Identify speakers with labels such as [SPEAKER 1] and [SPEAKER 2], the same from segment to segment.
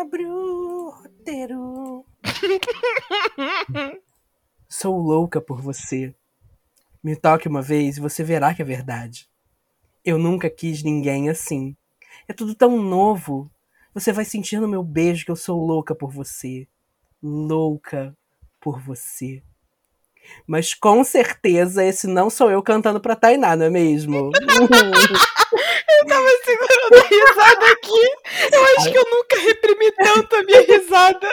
[SPEAKER 1] Abre o roteiro. Sou louca por você. Me toque uma vez e você verá que é verdade. Eu nunca quis ninguém assim. É tudo tão novo. Você vai sentir no meu beijo que eu sou louca por você. Louca por você. Mas com certeza esse não sou eu cantando pra Tainá, não é mesmo?
[SPEAKER 2] eu tava segurando a risada aqui. Eu acho que eu nunca reprimi tanto a minha risada.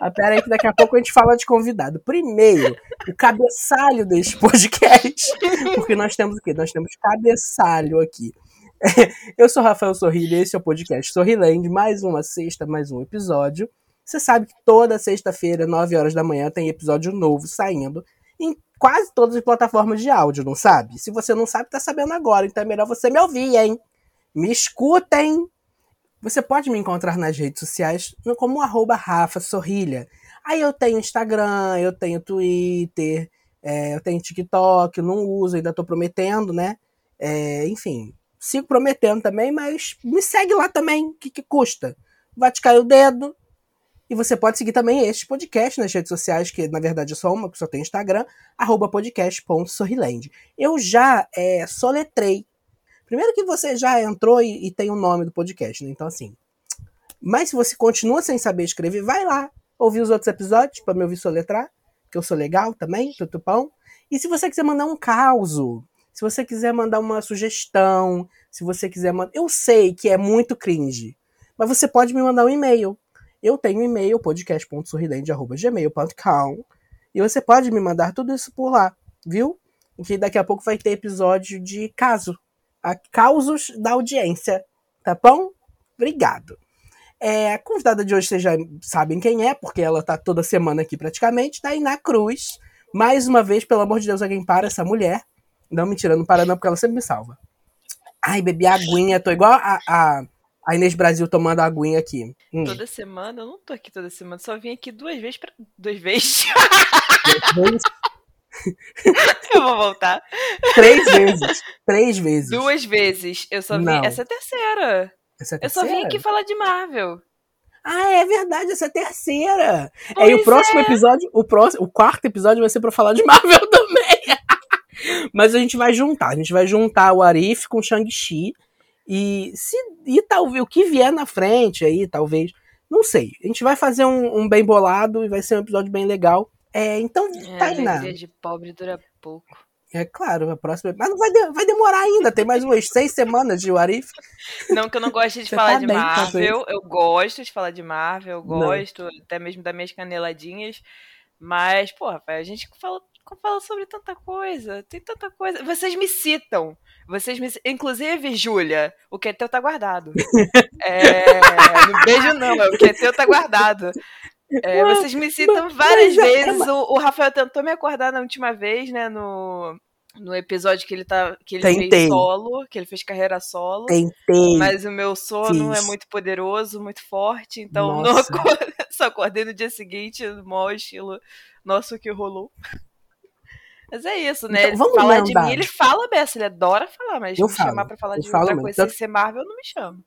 [SPEAKER 1] Ah, pera aí que daqui a pouco a gente fala de convidado. Primeiro, o cabeçalho deste podcast. Porque nós temos o quê? Nós temos cabeçalho aqui. Eu sou Rafael Sorrilha, esse é o podcast Sorriland, mais uma sexta, mais um episódio. Você sabe que toda sexta-feira, 9 horas da manhã, tem episódio novo saindo em quase todas as plataformas de áudio, não sabe? Se você não sabe, tá sabendo agora, então é melhor você me ouvir, hein? Me escutem! Você pode me encontrar nas redes sociais como arroba Rafa Sorrilha. Aí eu tenho Instagram, eu tenho Twitter, é, eu tenho TikTok, não uso, ainda tô prometendo, né? É, enfim, sigo prometendo também, mas me segue lá também, o que, que custa? Vai te cair o dedo, e você pode seguir também este podcast nas redes sociais, que na verdade é só uma, que só tem Instagram, arroba podcast.sorriland. Eu já é, soletrei. Primeiro que você já entrou e, e tem o nome do podcast, né? Então, assim. Mas se você continua sem saber escrever, vai lá ouvir os outros episódios para me ouvir soletrar, que eu sou legal também, tutupão. E se você quiser mandar um caos, se você quiser mandar uma sugestão, se você quiser mandar. Eu sei que é muito cringe, mas você pode me mandar um e-mail eu tenho e-mail, podcast.sorridente.gmail.com e você pode me mandar tudo isso por lá, viu? Que daqui a pouco vai ter episódio de caso. A causos da audiência, tá bom? Obrigado. É, a convidada de hoje vocês já sabem quem é, porque ela tá toda semana aqui praticamente, Tainá Cruz. Mais uma vez, pelo amor de Deus, alguém para essa mulher. Não, mentira, não para não, porque ela sempre me salva. Ai, bebi aguinha, tô igual a, a a Inês Brasil tomando aguinha aqui.
[SPEAKER 2] Hum. Toda semana? Eu não tô aqui toda semana, só vim aqui duas vezes pra. Duas vezes. eu vou voltar.
[SPEAKER 1] Três vezes. Três vezes.
[SPEAKER 2] Duas vezes. Eu só vim. Não. Essa é a terceira. Essa é a terceira. Eu só vim aqui falar de Marvel.
[SPEAKER 1] Ah, é verdade, essa é a terceira. Pois é, e o próximo é. episódio, o próximo, o quarto episódio vai ser para falar de Marvel também. Mas a gente vai juntar, a gente vai juntar o Arif com o Shang-Chi e se e talvez o que vier na frente aí, talvez, não sei. A gente vai fazer um, um bem bolado e vai ser um episódio bem legal. É, então,
[SPEAKER 2] é, Tainá. de pobre dura pouco.
[SPEAKER 1] É claro, a próxima. Mas não vai, de... vai demorar ainda, tem mais umas seis semanas de Warif.
[SPEAKER 2] Não, que eu não gosto de Você falar tá de bem, Marvel. Eu gosto de falar de Marvel, eu gosto não. até mesmo das minhas caneladinhas. Mas, porra, a gente fala, fala sobre tanta coisa, tem tanta coisa. Vocês me citam. Vocês me. Inclusive, Júlia, o que é teu tá guardado. é... Não beijo, não, é o que é teu tá guardado. É, vocês me citam várias é, vezes. O, o, Rafael tentou me acordar na última vez, né? No, no episódio que ele tá. Que ele Tentei. fez solo, que ele fez carreira solo.
[SPEAKER 1] Tentei.
[SPEAKER 2] Mas o meu sono Fiz. é muito poderoso, muito forte. Então não acordei, só acordei no dia seguinte, no maior estilo. Nossa, o que rolou. Mas é isso, né? Então, vamos falar de mim, ele fala Bessa, ele adora falar, mas eu me falo, chamar pra falar de outra coisa sem ser Marvel, não me chama.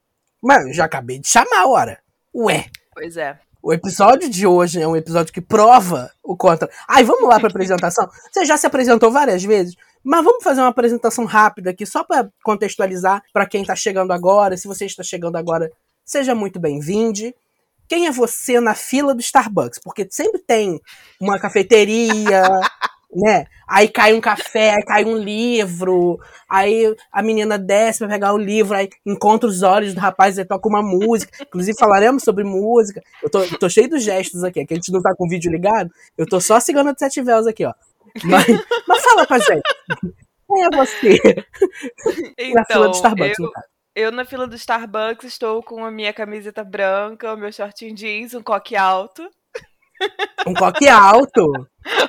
[SPEAKER 1] Mano, já acabei de chamar, ora. Ué.
[SPEAKER 2] Pois é.
[SPEAKER 1] O episódio de hoje é um episódio que prova o contra. Ai, vamos lá pra apresentação? Você já se apresentou várias vezes, mas vamos fazer uma apresentação rápida aqui, só para contextualizar para quem tá chegando agora. Se você está chegando agora, seja muito bem-vindo. Quem é você na fila do Starbucks? Porque sempre tem uma cafeteria, né? Aí cai um café, aí cai um livro, aí a menina desce pra pegar o livro, aí encontra os olhos do rapaz e toca uma música. Inclusive falaremos sobre música. Eu tô, tô cheio dos gestos aqui, que a gente não tá com o vídeo ligado. Eu tô só segurando de sete véus aqui, ó. Mas, mas fala pra gente. Quem é você?
[SPEAKER 2] Então, na fila do Starbucks, eu... no caso. Eu, na fila do Starbucks, estou com a minha camiseta branca, o meu shortinho jeans, um coque alto.
[SPEAKER 1] Um coque alto?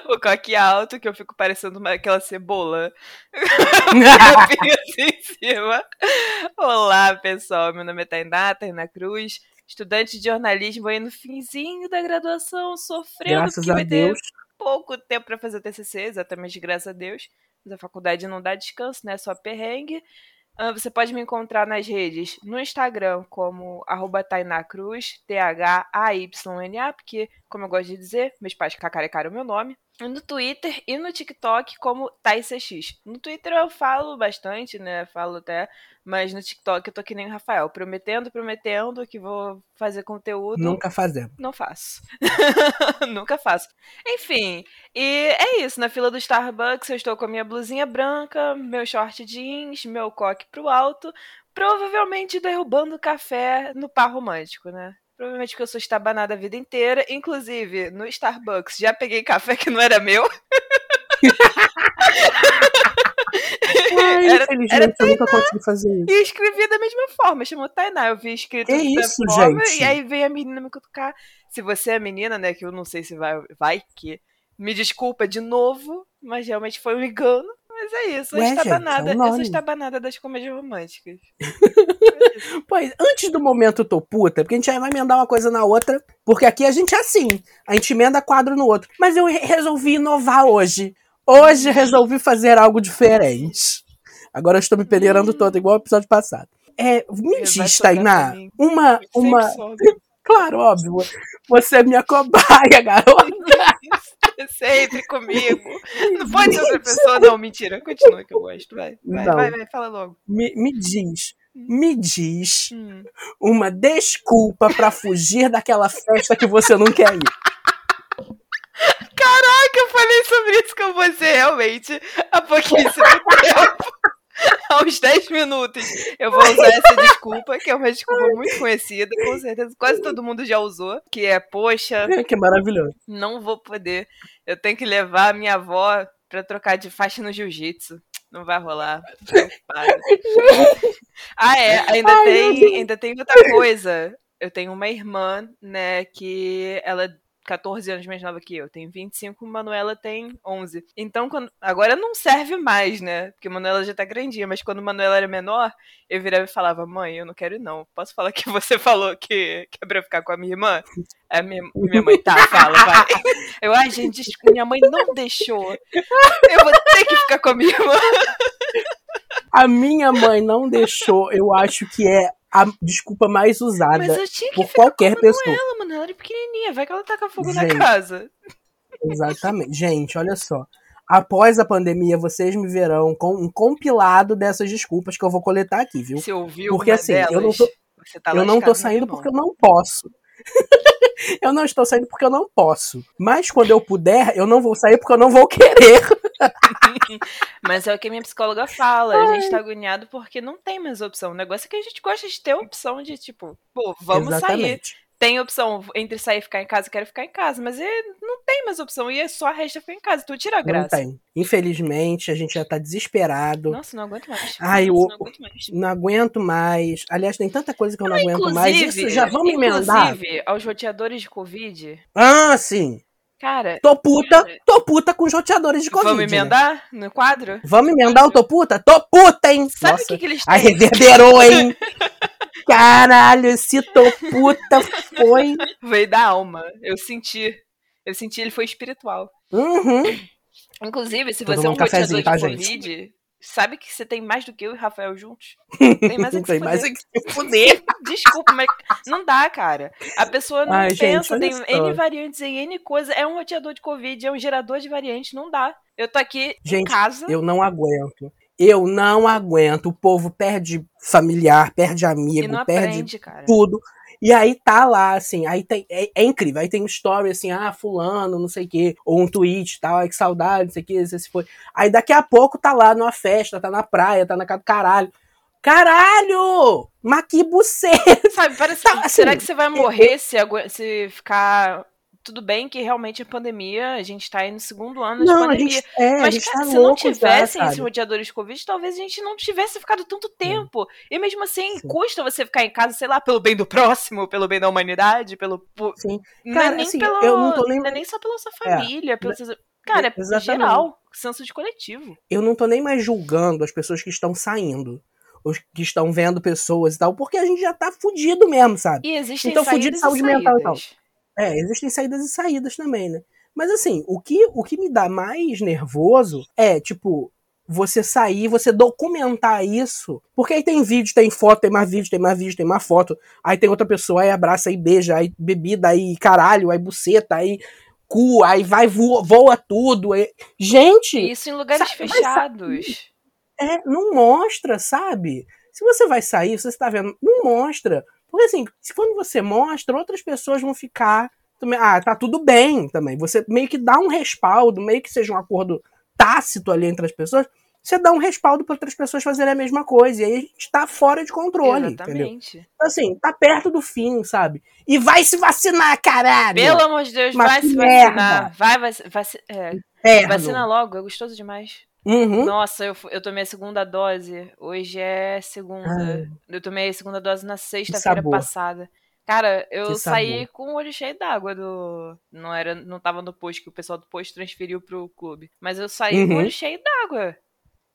[SPEAKER 2] o coque alto, que eu fico parecendo uma, aquela cebola. assim em cima. Olá, pessoal. Meu nome é Tainá, Tainá Cruz, estudante de jornalismo aí no finzinho da graduação, sofrendo
[SPEAKER 1] Graças porque a Deus.
[SPEAKER 2] pouco tempo para fazer TCC, exatamente graças a Deus. Mas a faculdade não dá descanso, né? Só perrengue. Ah, você pode me encontrar nas redes no Instagram como Tainacruz, T-H-A-Y-N-A, porque, como eu gosto de dizer, meus pais cacarecaram meu nome no Twitter e no TikTok como TaisCX. No Twitter eu falo bastante, né? Falo até, mas no TikTok eu tô que nem o Rafael, prometendo, prometendo que vou fazer conteúdo.
[SPEAKER 1] Nunca fazendo.
[SPEAKER 2] Não faço. Nunca faço. Enfim, e é isso. Na fila do Starbucks eu estou com a minha blusinha branca, meu short jeans, meu coque pro alto, provavelmente derrubando café no par romântico, né? Provavelmente que eu sou estabanada a vida inteira. Inclusive, no Starbucks, já peguei café que não era meu.
[SPEAKER 1] Ai, era, infelizmente, era eu nunca consegui fazer isso.
[SPEAKER 2] E escrevi da mesma forma, chamou Tainá. Eu vi escrito
[SPEAKER 1] que isso, forma, gente?
[SPEAKER 2] e aí veio a menina me cutucar. Se você é menina, né, que eu não sei se vai, vai que... Me desculpa de novo, mas realmente foi um engano. Mas é isso, Ué, estabanada. Gente, é um eu sou estabanada das comédias românticas.
[SPEAKER 1] pois, antes do momento tô puta, porque a gente vai emendar uma coisa na outra, porque aqui a gente é assim, a gente emenda quadro no outro. Mas eu resolvi inovar hoje. Hoje resolvi fazer algo diferente. Agora eu estou me peneirando hum. todo, igual o episódio passado. É, me diz, Tainá, uma. uma... claro, óbvio. Você é minha cobaia, garota.
[SPEAKER 2] Sempre comigo. Não pode ser outra pessoa, não. Mentira. Continua que eu gosto. Vai, vai, vai, vai, fala logo.
[SPEAKER 1] Me, me diz. Me diz hum. uma desculpa para fugir daquela festa que você não quer ir.
[SPEAKER 2] Caraca, eu falei sobre isso com você realmente há pouquíssimo tempo. Uns 10 minutos. Eu vou usar essa desculpa, que é uma desculpa muito conhecida, com certeza quase todo mundo já usou, que é, poxa.
[SPEAKER 1] É, que maravilhoso.
[SPEAKER 2] Não vou poder. Eu tenho que levar a minha avó pra trocar de faixa no jiu-jitsu. Não vai rolar. ah, é. Ainda, Ai, tem, ainda tem outra coisa. Eu tenho uma irmã, né, que ela 14 anos mais nova que eu. Tenho 25, Manuela tem 11. Então, quando... agora não serve mais, né? Porque Manuela já tá grandinha, mas quando Manuela era menor, eu virava e falava: Mãe, eu não quero não. Posso falar que você falou que, que é pra eu ficar com a minha irmã? A minha, minha mãe tá, fala, vai. Eu, ai, gente, minha mãe não deixou. Eu vou ter que ficar com a minha irmã.
[SPEAKER 1] A minha mãe não deixou, eu acho que é a desculpa mais usada por qualquer pessoa.
[SPEAKER 2] Ela, mano, ela era pequenininha, vai que ela taca fogo Gente, na casa.
[SPEAKER 1] Exatamente. Gente, olha só. Após a pandemia, vocês me verão com um compilado dessas desculpas que eu vou coletar aqui, viu?
[SPEAKER 2] Você ouviu
[SPEAKER 1] Porque assim,
[SPEAKER 2] delas,
[SPEAKER 1] eu não tô, tá eu não tô saindo porque eu não posso. eu não estou saindo porque eu não posso. Mas quando eu puder, eu não vou sair porque eu não vou querer.
[SPEAKER 2] Mas é o que a minha psicóloga fala. Ai. A gente tá agoniado porque não tem mais opção. O negócio é que a gente gosta de ter opção de, tipo, pô, vamos Exatamente. sair tem opção entre sair e ficar em casa, quero ficar em casa, mas é, não tem mais opção, e é só a resta ficar em casa, tu tira a graça.
[SPEAKER 1] Não tem. Infelizmente, a gente já tá desesperado.
[SPEAKER 2] Nossa, não aguento mais.
[SPEAKER 1] Ai, eu, não, aguento mais. não aguento mais. Aliás, tem tanta coisa que eu não, não aguento mais. Isso já vamos emendar.
[SPEAKER 2] Inclusive, aos roteadores de Covid.
[SPEAKER 1] Ah, sim.
[SPEAKER 2] Cara.
[SPEAKER 1] Tô puta, tô puta com os roteadores de Covid.
[SPEAKER 2] Vamos né? emendar né? no quadro?
[SPEAKER 1] Vamos emendar o tô puta? Tô puta, hein?
[SPEAKER 2] Sabe o que, que eles
[SPEAKER 1] têm? Aí reverberou, hein? Caralho, esse tô puta foi.
[SPEAKER 2] Veio da alma. Eu senti. Eu senti, ele foi espiritual.
[SPEAKER 1] Uhum.
[SPEAKER 2] Inclusive, se você é um de tá, Covid, gente? sabe que você tem mais do que eu e o Rafael juntos.
[SPEAKER 1] Tem mais a que tem mais a que fuder.
[SPEAKER 2] Desculpa, mas não dá, cara. A pessoa não Ai, pensa, gente, tem N variantes em N coisa. É um roteador de Covid, é um gerador de variantes, não dá. Eu tô aqui gente, em casa.
[SPEAKER 1] Eu não aguento. Eu não aguento. O povo perde familiar, perde amigo, perde aprende, tudo. E aí tá lá, assim, aí tem, é, é, incrível. Aí tem um story assim, ah, fulano, não sei o quê, ou um tweet tal, ai que saudade, não sei o quê, se foi. Aí daqui a pouco tá lá numa festa, tá na praia, tá na casa do caralho. Caralho! Mas que buceta!
[SPEAKER 2] Sabe, parece tá, assim, será que você vai morrer se, se ficar tudo bem que realmente a pandemia, a gente tá aí no segundo ano
[SPEAKER 1] não,
[SPEAKER 2] de pandemia.
[SPEAKER 1] Gente, é,
[SPEAKER 2] mas,
[SPEAKER 1] cara,
[SPEAKER 2] tá se não tivessem esses rodeadores de Covid, talvez a gente não tivesse ficado tanto tempo. Sim. E mesmo assim, Sim. custa você ficar em casa, sei lá, pelo bem do próximo, pelo bem da humanidade, pelo.
[SPEAKER 1] Sim.
[SPEAKER 2] Não é cara, é nem assim, pelo. Eu não, tô é nem só pela sua é, família, é. pelo. Cara, é Exatamente. geral, senso de coletivo.
[SPEAKER 1] Eu não tô nem mais julgando as pessoas que estão saindo os que estão vendo pessoas e tal, porque a gente já tá fudido mesmo, sabe?
[SPEAKER 2] E existem então, fudido de saúde mental e tal.
[SPEAKER 1] É, existem saídas e saídas também, né? Mas assim, o que, o que me dá mais nervoso é, tipo, você sair, você documentar isso. Porque aí tem vídeo, tem foto, tem mais vídeo, tem mais vídeo, tem mais foto. Aí tem outra pessoa, aí abraça, aí beija, aí bebida, aí caralho, aí buceta, aí cu, aí vai, voa, voa tudo. Aí... Gente!
[SPEAKER 2] Isso em lugares sabe, fechados.
[SPEAKER 1] É, não mostra, sabe? Se você vai sair, você está vendo, não mostra. Porque assim, se quando você mostra, outras pessoas vão ficar também, ah, tá tudo bem também. Você meio que dá um respaldo, meio que seja um acordo tácito ali entre as pessoas, você dá um respaldo para outras pessoas fazerem a mesma coisa. E aí a gente tá fora de controle, Exatamente. entendeu? Assim, tá perto do fim, sabe? E vai se vacinar, caralho!
[SPEAKER 2] Pelo amor de Deus, vai se merda. vacinar. Vai, vai, vai é, vacina logo, é gostoso demais. Uhum. Nossa, eu, eu tomei a segunda dose. Hoje é segunda. Eu tomei a segunda dose na sexta-feira passada. Cara, eu saí com o olho cheio d'água do. Não era, não tava no posto, que o pessoal do posto transferiu pro clube. Mas eu saí uhum. com o uhum. olho cheio d'água.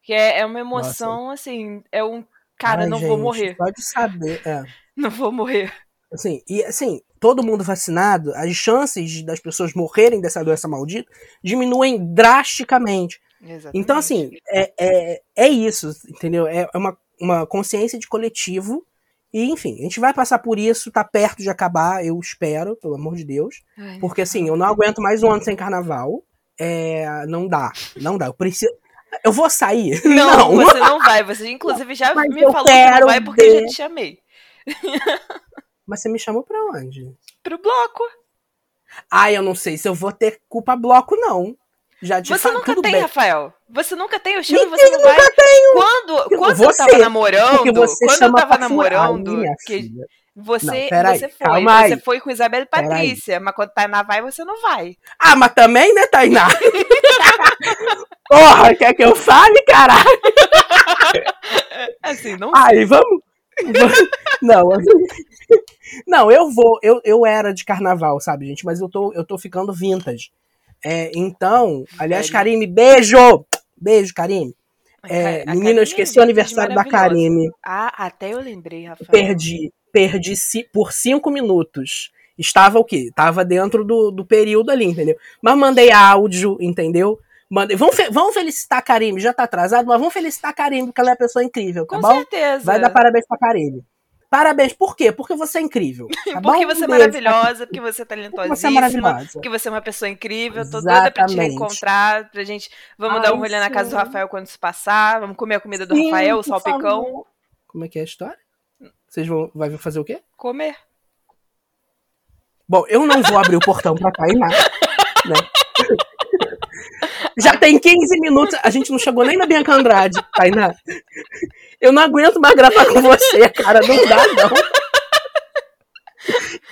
[SPEAKER 2] Que é, é uma emoção, Nossa. assim, é um. Cara, Ai, não gente, vou morrer.
[SPEAKER 1] Pode saber, é.
[SPEAKER 2] Não vou morrer.
[SPEAKER 1] Assim, e assim, todo mundo vacinado, as chances das pessoas morrerem dessa doença maldita diminuem drasticamente. Exatamente. Então, assim, é, é, é isso, entendeu? É uma, uma consciência de coletivo. E, enfim, a gente vai passar por isso, tá perto de acabar, eu espero, pelo amor de Deus. Ai, porque, assim, eu não aguento mais um ano sem carnaval. É, não dá, não dá. Eu preciso. Eu vou sair.
[SPEAKER 2] Não, não. você não vai. Você, inclusive, já Mas me falou que não vai porque ver. eu já te chamei.
[SPEAKER 1] Mas você me chamou pra onde?
[SPEAKER 2] Pro bloco.
[SPEAKER 1] Ah, eu não sei se eu vou ter culpa bloco, não. Já te
[SPEAKER 2] Você nunca tem,
[SPEAKER 1] bem.
[SPEAKER 2] Rafael. Você nunca tem o show e você não vai.
[SPEAKER 1] Nunca tenho.
[SPEAKER 2] Quando, quando você, eu tava namorando, quando eu tava namorando, que você, não, você foi, você aí. foi com Isabela e Patrícia, mas quando Tainá vai, você não vai.
[SPEAKER 1] Ah, mas também, né, Tainá? Porra, quer que eu fale, caralho?
[SPEAKER 2] Assim, não
[SPEAKER 1] Aí, vamos. Não, não, eu vou. Eu, eu era de carnaval, sabe, gente? Mas eu tô, eu tô ficando vintage. É, então, aliás, Karime, beijo! Beijo, Karime. É, a menina, eu esqueci o aniversário da Karime.
[SPEAKER 2] Ah, até eu lembrei, Rafael.
[SPEAKER 1] Perdi. Perdi por cinco minutos. Estava o quê? Estava dentro do, do período ali, entendeu? Mas mandei áudio, entendeu? Mandei, vamos, vamos felicitar a Karime, já tá atrasado, mas vamos felicitar a Karime, porque ela é uma pessoa incrível, tá
[SPEAKER 2] Com
[SPEAKER 1] bom?
[SPEAKER 2] certeza.
[SPEAKER 1] Vai dar parabéns pra Karime. Parabéns. Por quê? Porque você é incrível.
[SPEAKER 2] Tá porque você é maravilhosa, porque você é talentosíssima. Porque você é maravilhosa. Porque você é uma pessoa incrível. Exatamente. Tô doida pra te reencontrar. Pra gente. Vamos Ai, dar um rolê na casa do Rafael quando se passar. Vamos comer a comida do sim, Rafael, o salpicão. Favor.
[SPEAKER 1] Como é que é a história? Vocês vão vai fazer o quê?
[SPEAKER 2] Comer.
[SPEAKER 1] Bom, eu não vou abrir o portão pra Tainá. Né? Já tem 15 minutos. A gente não chegou nem na Bianca Andrade, Tainá. Eu não aguento mais gravar com você, cara. Não dá, não.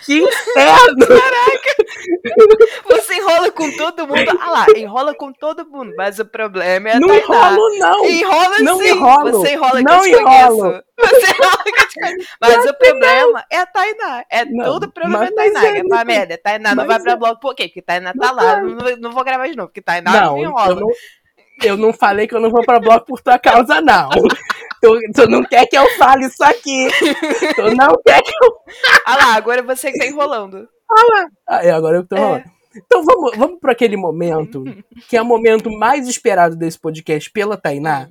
[SPEAKER 1] Que inferno!
[SPEAKER 2] Caraca! Você enrola com todo mundo. Ah lá, enrola com todo mundo. Mas o problema é a
[SPEAKER 1] Não
[SPEAKER 2] Tainá.
[SPEAKER 1] enrolo, não!
[SPEAKER 2] Enrola
[SPEAKER 1] não
[SPEAKER 2] sim!
[SPEAKER 1] Enrolo.
[SPEAKER 2] Você enrola que
[SPEAKER 1] não
[SPEAKER 2] eu te
[SPEAKER 1] enrolo.
[SPEAKER 2] conheço. Você enrola que eu te conheço. Mas o problema é a Tainá. É não, todo o problema é a Tainá. É, é pra merda. Tainá não vai pra é. bloco por quê? Porque Tainá tá lá. Não, não vou gravar de novo, porque Tainá não, enrola.
[SPEAKER 1] Eu não, eu não falei que eu não vou pra bloco por tua causa, não. Tu, tu não quer que eu fale isso aqui. Tu não quer que eu.
[SPEAKER 2] Ah lá, agora você que tá enrolando.
[SPEAKER 1] Ah lá. Ah, é, agora eu tô enrolando. É. Então vamos, vamos para aquele momento, que é o momento mais esperado desse podcast pela Tainá,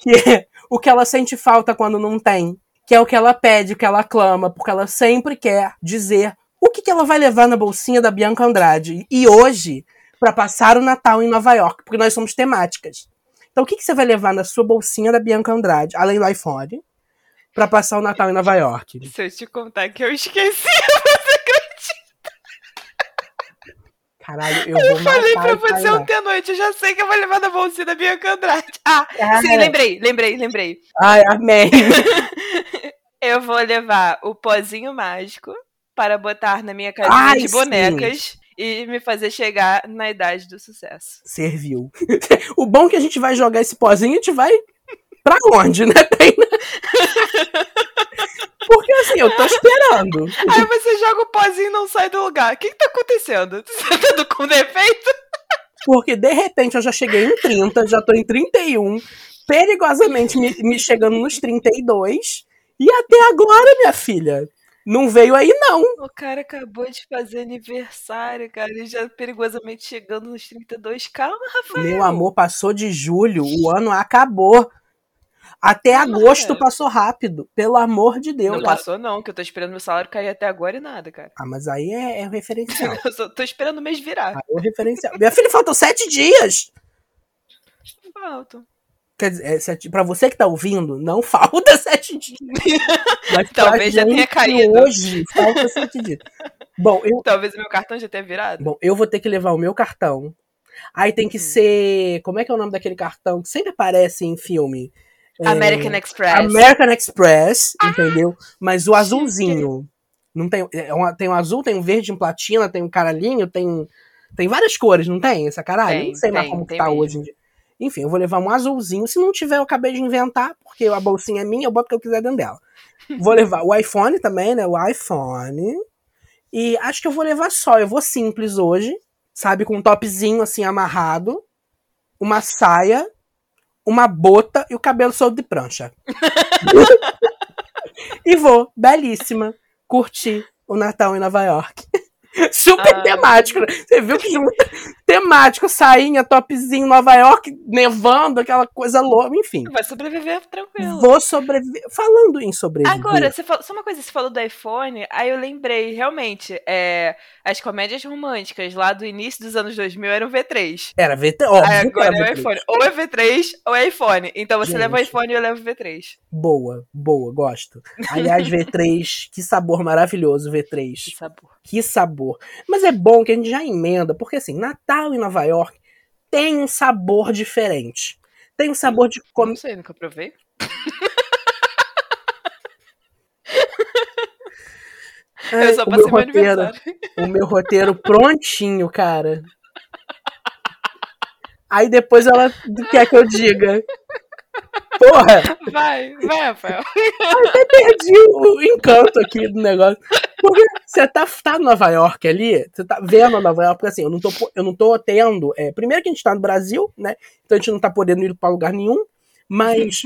[SPEAKER 1] que é o que ela sente falta quando não tem, que é o que ela pede, o que ela clama, porque ela sempre quer dizer o que, que ela vai levar na bolsinha da Bianca Andrade. E hoje, para passar o Natal em Nova York, porque nós somos temáticas. Então, o que, que você vai levar na sua bolsinha da Bianca Andrade, além do iPhone, para passar o Natal em Nova York?
[SPEAKER 2] Se eu te contar que eu esqueci, você acredita?
[SPEAKER 1] Caralho, eu, eu vou
[SPEAKER 2] falei pra você ontem à noite, eu já sei que eu vou levar na bolsinha da Bianca Andrade. Ah, sim, lembrei, lembrei, lembrei.
[SPEAKER 1] Ai, amém.
[SPEAKER 2] eu vou levar o pozinho mágico para botar na minha casinha Ai, de bonecas. Sim e me fazer chegar na idade do sucesso.
[SPEAKER 1] Serviu. o bom é que a gente vai jogar esse pozinho, a gente vai pra onde, né? Tem, Porque assim, eu tô esperando.
[SPEAKER 2] Aí você joga o pozinho e não sai do lugar. O que, que tá acontecendo? Você tá com defeito?
[SPEAKER 1] Porque de repente eu já cheguei em 30, já tô em 31, perigosamente me, me chegando nos 32. E até agora, minha filha, Não veio aí, não.
[SPEAKER 2] O cara acabou de fazer aniversário, cara. Ele já perigosamente chegando nos 32. Calma, Rafael.
[SPEAKER 1] Meu amor, passou de julho, o ano acabou. Até agosto passou rápido, pelo amor de Deus.
[SPEAKER 2] Não passou, não, que eu tô esperando meu salário cair até agora e nada, cara.
[SPEAKER 1] Ah, mas aí é, é o referencial.
[SPEAKER 2] eu só tô esperando o mês virar.
[SPEAKER 1] Ah, é o referencial. Minha filha, faltam sete dias.
[SPEAKER 2] Faltam.
[SPEAKER 1] Quer dizer, é pra você que tá ouvindo, não falta sete dias.
[SPEAKER 2] Mas Talvez já tenha caído.
[SPEAKER 1] Hoje, falta sete dias. Bom, eu...
[SPEAKER 2] Talvez o meu cartão já tenha virado.
[SPEAKER 1] Bom, eu vou ter que levar o meu cartão. Aí tem que uhum. ser. Como é que é o nome daquele cartão que sempre aparece em filme?
[SPEAKER 2] American é, Express.
[SPEAKER 1] American Express, ah, entendeu? Mas o azulzinho. Não tem, é uma, tem um azul, tem um verde em platina, tem um caralhinho, tem, tem várias cores, não tem essa caralho? Tem, não sei tem, mais como que tá mesmo. hoje em dia. Enfim, eu vou levar um azulzinho. Se não tiver, eu acabei de inventar, porque a bolsinha é minha, eu boto o que eu quiser dentro dela. vou levar o iPhone também, né? O iPhone. E acho que eu vou levar só. Eu vou simples hoje, sabe? Com um topzinho assim amarrado, uma saia uma bota e o cabelo solto de prancha. e vou, belíssima, curtir o Natal em Nova York. Super ah. temático. Né? Você viu que temático, sainha, topzinho, Nova York, nevando, aquela coisa louca, enfim.
[SPEAKER 2] Vai sobreviver tranquilo.
[SPEAKER 1] Vou sobreviver. Falando em sobreviver.
[SPEAKER 2] Agora, você falou, só uma coisa, você falou do iPhone, aí eu lembrei, realmente, é, as comédias românticas lá do início dos anos 2000 eram V3.
[SPEAKER 1] Era V3, óbvio.
[SPEAKER 2] Aí agora é o iPhone. Ou é V3 ou é iPhone. Então você Gente, leva o iPhone e eu levo o V3.
[SPEAKER 1] Boa, boa, gosto. Aliás, V3, que sabor maravilhoso, V3.
[SPEAKER 2] Que sabor.
[SPEAKER 1] Que sabor. Mas é bom que a gente já emenda, porque assim, Natal em Nova York tem um sabor diferente. Tem um sabor de.
[SPEAKER 2] Com... Não sei, nunca provei.
[SPEAKER 1] É, eu só passei o meu roteiro, o meu roteiro prontinho, cara. Aí depois ela quer que eu diga. Porra!
[SPEAKER 2] Vai, vai, Rafael.
[SPEAKER 1] Eu até perdi o encanto aqui do negócio. Porque você tá, tá em Nova York ali, você tá vendo Nova York, porque assim, eu não tô, eu não tô tendo. É, primeiro que a gente tá no Brasil, né? Então a gente não tá podendo ir pra lugar nenhum, mas,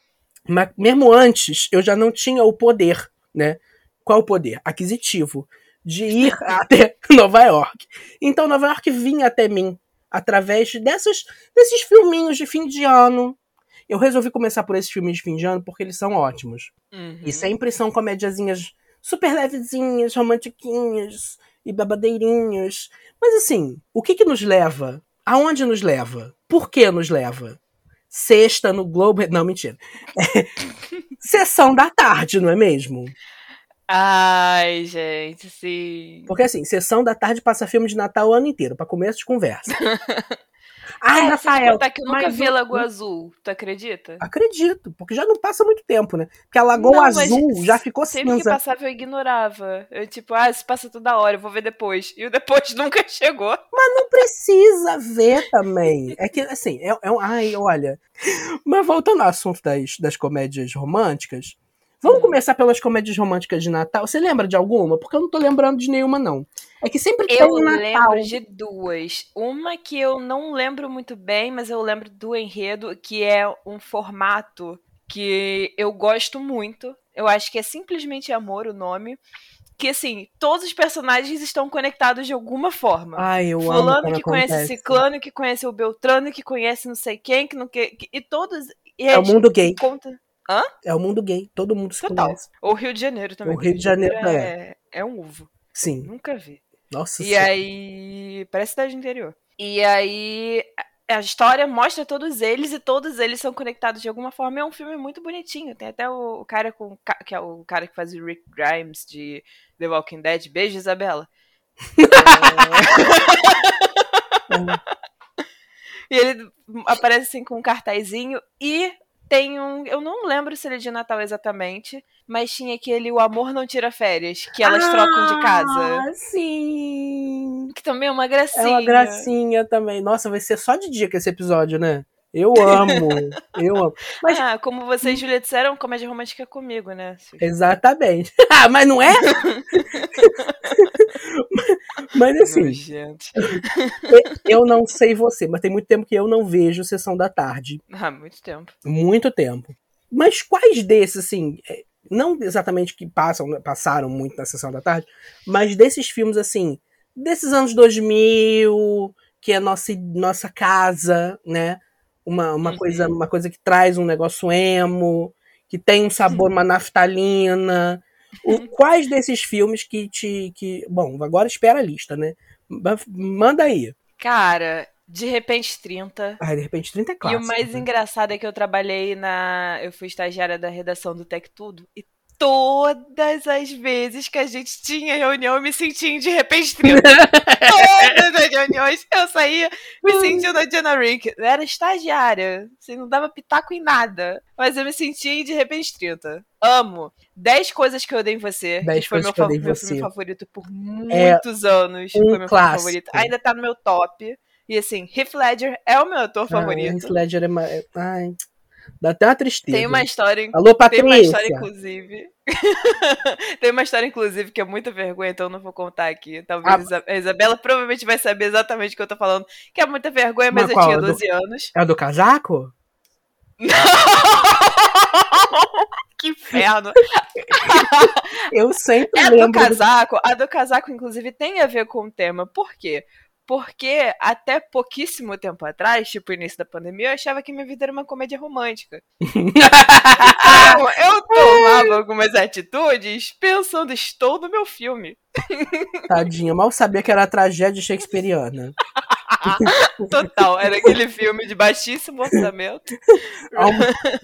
[SPEAKER 1] mas mesmo antes eu já não tinha o poder, né? Qual o poder? Aquisitivo. De ir até Nova York. Então Nova York vinha até mim através dessas, desses filminhos de fim de ano, eu resolvi começar por esses filmes de fim de ano porque eles são ótimos. Uhum. E sempre são comédiazinhas super levezinhas, romantiquinhas e babadeirinhas. Mas assim, o que que nos leva? Aonde nos leva? Por que nos leva? Sexta no Globo. Não, mentira. É, sessão da tarde, não é mesmo?
[SPEAKER 2] Ai, gente, sim.
[SPEAKER 1] Porque assim, sessão da tarde passa filme de Natal o ano inteiro, para começo de conversa. Ai, é, Rafael.
[SPEAKER 2] que eu nunca vi a Lagoa Azul, tu acredita?
[SPEAKER 1] Acredito, porque já não passa muito tempo, né? Porque a Lagoa não, Azul já ficou
[SPEAKER 2] sempre cinza. Sempre que passava eu ignorava. Eu tipo, ah, isso passa toda hora, eu vou ver depois. E o depois nunca chegou.
[SPEAKER 1] Mas não precisa ver também. É que, assim, é, é um... Ai, olha... Mas voltando ao assunto das, das comédias românticas, Vamos hum. começar pelas comédias românticas de Natal. Você lembra de alguma? Porque eu não tô lembrando de nenhuma, não. É que sempre tem
[SPEAKER 2] eu
[SPEAKER 1] um
[SPEAKER 2] Natal. lembro de duas. Uma que eu não lembro muito bem, mas eu lembro do enredo, que é um formato que eu gosto muito. Eu acho que é simplesmente Amor o nome. Que assim, todos os personagens estão conectados de alguma forma.
[SPEAKER 1] Ai, eu
[SPEAKER 2] Fulano
[SPEAKER 1] amo
[SPEAKER 2] que
[SPEAKER 1] acontece.
[SPEAKER 2] conhece Ciclano, que conhece o Beltrano, que conhece não sei quem, que não que, e todos. E
[SPEAKER 1] é o mundo gay.
[SPEAKER 2] Conta... Hã?
[SPEAKER 1] É o mundo gay, todo mundo se
[SPEAKER 2] Total.
[SPEAKER 1] conhece.
[SPEAKER 2] O Rio de Janeiro também.
[SPEAKER 1] O Rio de Janeiro
[SPEAKER 2] é, é, é um uvo.
[SPEAKER 1] Sim.
[SPEAKER 2] Nunca vi.
[SPEAKER 1] Nossa
[SPEAKER 2] E aí. Parece cidade interior. E aí. A história mostra todos eles e todos eles são conectados de alguma forma. É um filme muito bonitinho. Tem até o cara com. que é o cara que faz o Rick Grimes de The Walking Dead. Beijo, Isabela. é... e ele aparece assim com um cartazinho e tem um. Eu não lembro se ele é de Natal exatamente, mas tinha aquele O Amor Não Tira Férias, que elas ah, trocam de casa.
[SPEAKER 1] Ah, sim!
[SPEAKER 2] Que também é uma gracinha. É
[SPEAKER 1] uma gracinha também. Nossa, vai ser só de dica esse episódio, né? Eu amo, eu amo.
[SPEAKER 2] Mas... Ah, como vocês e Julia disseram, comédia romântica comigo, né?
[SPEAKER 1] Exatamente. Ah, mas não é? mas assim, eu não sei você, mas tem muito tempo que eu não vejo Sessão da Tarde.
[SPEAKER 2] Ah, muito tempo.
[SPEAKER 1] Muito tempo. Mas quais desses, assim, é, não exatamente que passam, passaram muito na sessão da tarde, mas desses filmes assim, desses anos 2000, que é nossa nossa casa, né? Uma, uma uhum. coisa uma coisa que traz um negócio emo, que tem um sabor, uma naftalina. O, quais desses filmes que te que, bom, agora espera a lista, né? Manda aí.
[SPEAKER 2] Cara, de repente 30.
[SPEAKER 1] Ah, de repente 30 é clássico.
[SPEAKER 2] E o mais né? engraçado é que eu trabalhei na. Eu fui estagiária da redação do Tech Tudo. E todas as vezes que a gente tinha reunião, eu me sentia de repente 30. todas as reuniões eu saía me sentindo a Diana Rick. Eu era estagiária. Assim, não dava pitaco em nada. Mas eu me sentia de repente 30. Amo. 10 coisas que eu odeio em você. 10 foi meu, fa meu filme favorito por é muitos é anos. Um foi meu clássico. favorito. Ainda tá no meu top. E assim, Heath Ledger é o meu ator ah, favorito.
[SPEAKER 1] Heath Ledger é. Mais... Ai, dá até uma tristeza.
[SPEAKER 2] Tem uma história.
[SPEAKER 1] Alô, Patrícia.
[SPEAKER 2] Tem uma história, inclusive. tem uma história, inclusive, que é muita vergonha, então eu não vou contar aqui. Talvez ah, a Isabela provavelmente vai saber exatamente o que eu tô falando. Que é muita vergonha, mas, mas eu tinha 12
[SPEAKER 1] do...
[SPEAKER 2] anos.
[SPEAKER 1] É do casaco?
[SPEAKER 2] Não! que inferno!
[SPEAKER 1] eu sempre
[SPEAKER 2] é
[SPEAKER 1] lembro.
[SPEAKER 2] do casaco. A do casaco, inclusive, tem a ver com o tema. Por quê? Porque até pouquíssimo tempo atrás, tipo início da pandemia, eu achava que minha vida era uma comédia romântica. então, eu tomava algumas atitudes pensando, estou no meu filme.
[SPEAKER 1] Tadinha, mal sabia que era a tragédia shakespeariana.
[SPEAKER 2] Total, era aquele filme de baixíssimo orçamento.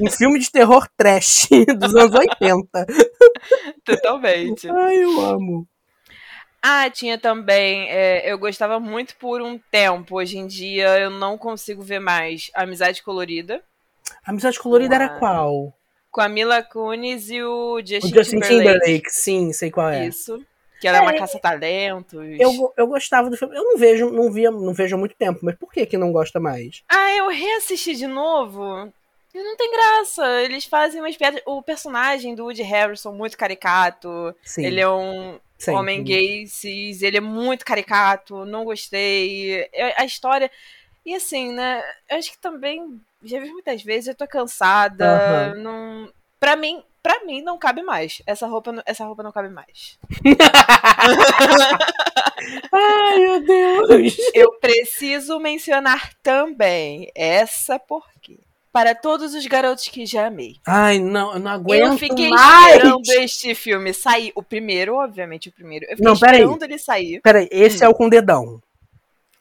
[SPEAKER 1] Um, um filme de terror trash dos anos 80.
[SPEAKER 2] Totalmente.
[SPEAKER 1] Ai, eu amo.
[SPEAKER 2] Ah, tinha também. É, eu gostava muito por um tempo. Hoje em dia eu não consigo ver mais. Amizade Colorida.
[SPEAKER 1] Amizade Colorida era qual?
[SPEAKER 2] Com a Mila Kunis e o Justin,
[SPEAKER 1] o Justin Timberlake. Timberlake. Sim, sei qual é.
[SPEAKER 2] Isso. Que era é, uma caça-talentos.
[SPEAKER 1] Eu, eu gostava do filme. Eu não vejo, não via, não vejo há muito tempo, mas por que que não gosta mais?
[SPEAKER 2] Ah, eu reassisti de novo. E não tem graça. Eles fazem umas piadas. O personagem do Woody Harrison, muito caricato. Sim. Ele é um Sempre. homem gay, cis, ele é muito caricato, não gostei. A história. E assim, né? Eu acho que também. Já vi muitas vezes, eu tô cansada. Uhum. Não, pra mim, pra mim não cabe mais. Essa roupa, essa roupa não cabe mais.
[SPEAKER 1] Ai, meu Deus!
[SPEAKER 2] Eu preciso mencionar também essa porque para todos os garotos que já amei.
[SPEAKER 1] Ai, não, eu não aguento
[SPEAKER 2] Eu fiquei
[SPEAKER 1] mais.
[SPEAKER 2] esperando este filme sair. O primeiro, obviamente, o primeiro. Eu fiquei não, esperando ele sair.
[SPEAKER 1] Peraí, esse hum. é o com dedão.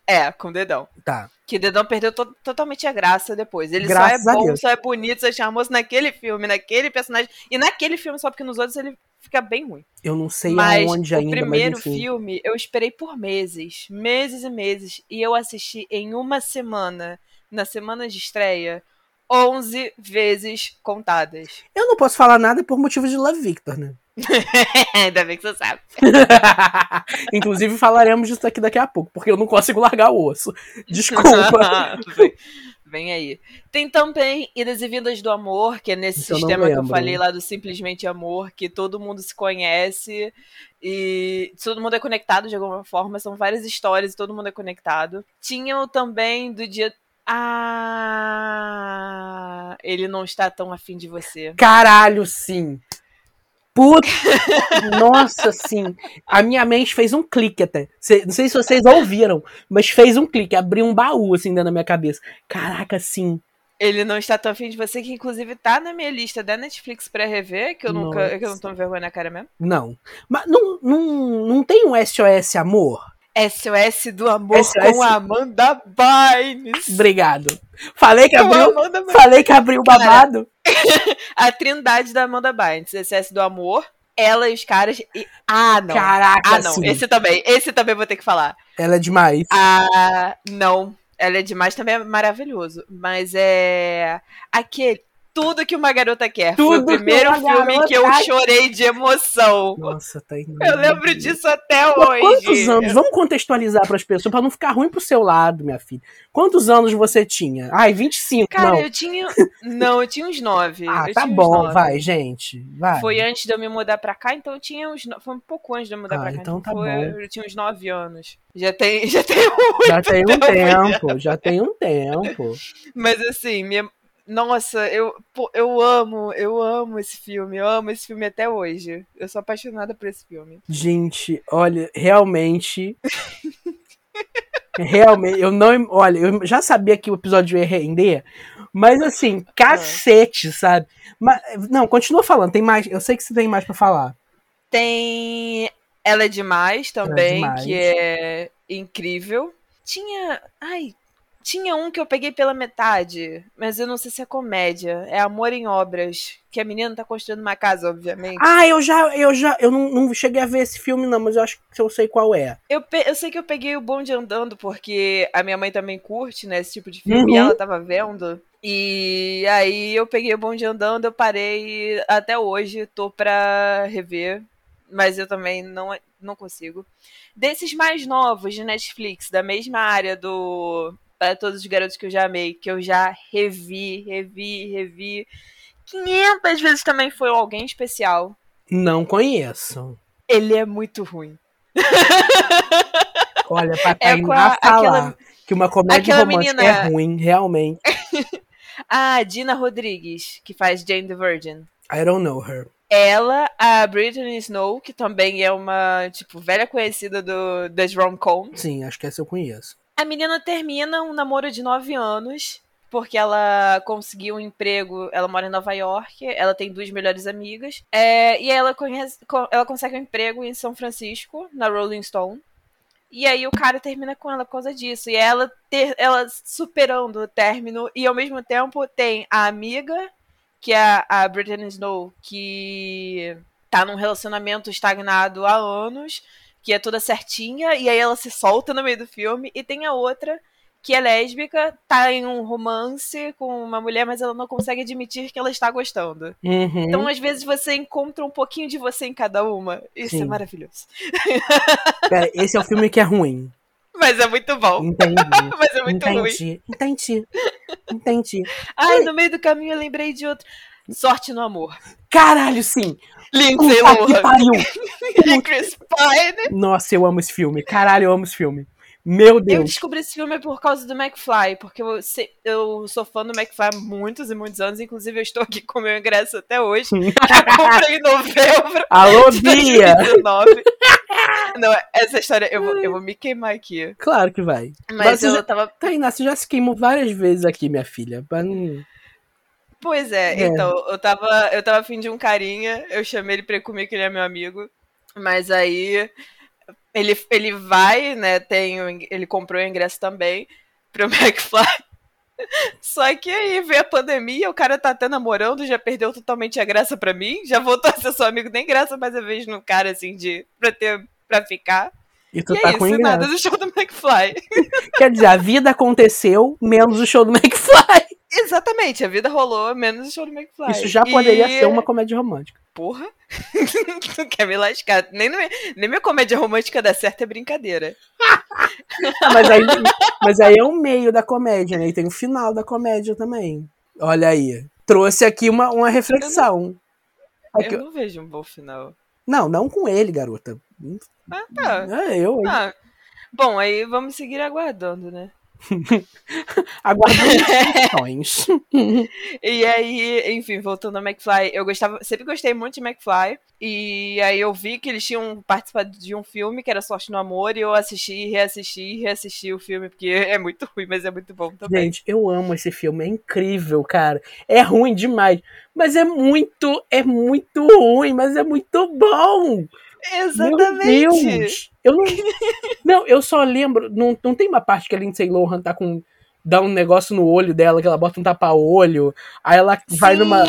[SPEAKER 2] É, com dedão.
[SPEAKER 1] Tá.
[SPEAKER 2] Que dedão perdeu to totalmente a graça depois. Ele Graças só é bom, só é bonito, só é charmoso naquele filme, naquele personagem. E naquele filme, só porque nos outros ele fica bem ruim.
[SPEAKER 1] Eu não sei mas aonde ainda.
[SPEAKER 2] O primeiro filme eu esperei por meses, meses e meses. E eu assisti em uma semana, na semana de estreia, 11 vezes contadas.
[SPEAKER 1] Eu não posso falar nada por motivo de Love Victor, né?
[SPEAKER 2] Ainda bem que você sabe.
[SPEAKER 1] Inclusive falaremos disso aqui daqui a pouco, porque eu não consigo largar o osso. Desculpa.
[SPEAKER 2] vem, aí. Tem também Idas e Vindas do Amor, que é nesse Isso sistema eu que eu falei lá do Simplesmente Amor, que todo mundo se conhece e todo mundo é conectado de alguma forma. São várias histórias e todo mundo é conectado. Tinham também do dia ah, ele não está tão afim de você.
[SPEAKER 1] Caralho, sim. Puta, nossa, sim. A minha mente fez um clique até. Não sei se vocês ouviram, mas fez um clique, abriu um baú assim dentro da minha cabeça. Caraca, sim.
[SPEAKER 2] Ele não está tão afim de você, que inclusive tá na minha lista da Netflix pra rever, que eu nunca. que eu não tô vergonha na cara mesmo.
[SPEAKER 1] Não. Mas não, não, não tem um SOS Amor?
[SPEAKER 2] SOS do Amor SOS... com a Amanda Bynes.
[SPEAKER 1] Obrigado. Falei que abriu, falei que abriu o babado.
[SPEAKER 2] a trindade da Amanda Bynes. SOS do Amor, ela e os caras. E... Ah, não.
[SPEAKER 1] Caraca,
[SPEAKER 2] Ah, não. Sim. Esse também. Esse também vou ter que falar.
[SPEAKER 1] Ela é demais.
[SPEAKER 2] Ah, não. Ela é demais também é maravilhoso. Mas é. Aquele tudo que uma garota quer. Tudo Foi o primeiro que filme que eu chorei de emoção.
[SPEAKER 1] Nossa, tá indo.
[SPEAKER 2] Eu lembro disso até hoje.
[SPEAKER 1] Quantos anos? Vamos contextualizar para as pessoas, para não ficar ruim pro seu lado, minha filha. Quantos anos você tinha? Ai, 25,
[SPEAKER 2] Cara,
[SPEAKER 1] não.
[SPEAKER 2] eu tinha. Não, eu tinha uns 9.
[SPEAKER 1] Ah,
[SPEAKER 2] eu
[SPEAKER 1] tá bom, vai, gente. Vai.
[SPEAKER 2] Foi antes de eu me mudar pra cá, então eu tinha uns. Foi um pouco antes de eu mudar
[SPEAKER 1] ah,
[SPEAKER 2] pra cá.
[SPEAKER 1] Então,
[SPEAKER 2] então
[SPEAKER 1] tá
[SPEAKER 2] foi...
[SPEAKER 1] bom.
[SPEAKER 2] Eu tinha uns 9 anos. Já tem, já tem muito
[SPEAKER 1] Já tem um tempo, já. já tem um tempo.
[SPEAKER 2] Mas assim, minha Nossa, eu, eu amo, eu amo esse filme, eu amo esse filme até hoje. Eu sou apaixonada por esse filme.
[SPEAKER 1] Gente, olha, realmente. realmente, eu não. Olha, eu já sabia que o episódio ia render, mas assim, cacete, sabe? Mas, não, continua falando, tem mais. Eu sei que você tem mais para falar.
[SPEAKER 2] Tem Ela é Demais também, é demais. que é incrível. Tinha. Ai, tinha um que eu peguei pela metade, mas eu não sei se é comédia. É Amor em Obras. Que a menina tá construindo uma casa, obviamente.
[SPEAKER 1] Ah, eu já. Eu já. Eu não, não cheguei a ver esse filme, não, mas eu acho que eu sei qual é.
[SPEAKER 2] Eu, eu sei que eu peguei o bonde andando, porque a minha mãe também curte, né, esse tipo de filme, uhum. e ela tava vendo. E aí eu peguei o bonde andando, eu parei até hoje, tô pra rever. Mas eu também não, não consigo. Desses mais novos de Netflix, da mesma área do para todos os garotos que eu já amei, que eu já revi, revi, revi. 500 vezes também foi alguém especial.
[SPEAKER 1] Não conheço.
[SPEAKER 2] Ele é muito ruim.
[SPEAKER 1] Olha, pra é falar aquela, que uma comédia romântica menina... é ruim, realmente.
[SPEAKER 2] a Dina Rodrigues, que faz Jane the Virgin.
[SPEAKER 1] I don't know her.
[SPEAKER 2] Ela, a Britney Snow, que também é uma, tipo, velha conhecida do, das rom-coms.
[SPEAKER 1] Sim, acho que essa eu conheço.
[SPEAKER 2] A menina termina um namoro de 9 anos, porque ela conseguiu um emprego. Ela mora em Nova York, ela tem duas melhores amigas. É, e ela, conhece, ela consegue um emprego em São Francisco, na Rolling Stone. E aí o cara termina com ela por causa disso. E ela, ter, ela superando o término. E ao mesmo tempo tem a amiga, que é a Brittany Snow, que tá num relacionamento estagnado há anos que é toda certinha, e aí ela se solta no meio do filme, e tem a outra que é lésbica, tá em um romance com uma mulher, mas ela não consegue admitir que ela está gostando.
[SPEAKER 1] Uhum.
[SPEAKER 2] Então, às vezes, você encontra um pouquinho de você em cada uma. Isso é Sim. é maravilhoso.
[SPEAKER 1] Pera, esse é o filme que é ruim.
[SPEAKER 2] Mas é muito bom.
[SPEAKER 1] Entendi.
[SPEAKER 2] mas é muito
[SPEAKER 1] Entendi. ruim. Entendi. Entendi.
[SPEAKER 2] Ai, no meio do caminho eu lembrei de outro. Sorte no amor.
[SPEAKER 1] Caralho, sim!
[SPEAKER 2] Lindsay Lohan. pariu! e Chris Pine.
[SPEAKER 1] Nossa, eu amo esse filme. Caralho, eu amo esse filme. Meu Deus.
[SPEAKER 2] Eu descobri esse filme por causa do McFly, porque eu, eu sou fã do McFly há muitos e muitos anos. Inclusive, eu estou aqui com meu ingresso até hoje. eu comprei em novembro.
[SPEAKER 1] Alô, Bia!
[SPEAKER 2] Não, essa história, eu vou, eu vou me queimar aqui.
[SPEAKER 1] Claro que vai.
[SPEAKER 2] Mas, Mas eu já, tava.
[SPEAKER 1] Tainá, você já se queimou várias vezes aqui, minha filha. Pra não...
[SPEAKER 2] Pois é, é, então, eu tava, eu tava afim de um carinha, eu chamei ele pra ir comigo, que ele é meu amigo. Mas aí ele, ele vai, né? Tem, ele comprou o ingresso também pro McFly. Só que aí veio a pandemia, o cara tá até namorando, já perdeu totalmente a graça pra mim, já voltou a ser seu amigo, nem graça mais a vez no cara, assim, de, pra, ter, pra ficar.
[SPEAKER 1] E tu e tá é com isso, ingresso.
[SPEAKER 2] nada do show do McFly.
[SPEAKER 1] Quer dizer, a vida aconteceu, menos o show do McFly.
[SPEAKER 2] Exatamente, a vida rolou, menos o show do McFly.
[SPEAKER 1] Isso já poderia e... ser uma comédia romântica.
[SPEAKER 2] Porra? tu quer me lascar? Nem, nem minha comédia romântica dá certo é brincadeira.
[SPEAKER 1] mas, aí, mas aí é o meio da comédia, né? E tem o final da comédia também. Olha aí. Trouxe aqui uma, uma reflexão.
[SPEAKER 2] Eu não, eu não vejo um bom final.
[SPEAKER 1] Não, não com ele, garota.
[SPEAKER 2] Ah, tá.
[SPEAKER 1] É, eu.
[SPEAKER 2] Ah, bom, aí vamos seguir aguardando, né?
[SPEAKER 1] Aguardando
[SPEAKER 2] E aí, enfim, voltando ao McFly, eu gostava, sempre gostei muito de McFly. E aí eu vi que eles tinham participado de um filme que era Sorte no Amor, e eu assisti, reassisti, reassisti o filme, porque é muito ruim, mas é muito bom também.
[SPEAKER 1] Gente, eu amo esse filme, é incrível, cara. É ruim demais, mas é muito, é muito ruim, mas é muito bom.
[SPEAKER 2] Exatamente.
[SPEAKER 1] Meu Deus. Eu não, não, eu só lembro. Não, não tem uma parte que a Lindsay Lohan tá com. dá um negócio no olho dela, que ela bota um tapa-olho. Aí ela Sim. vai numa.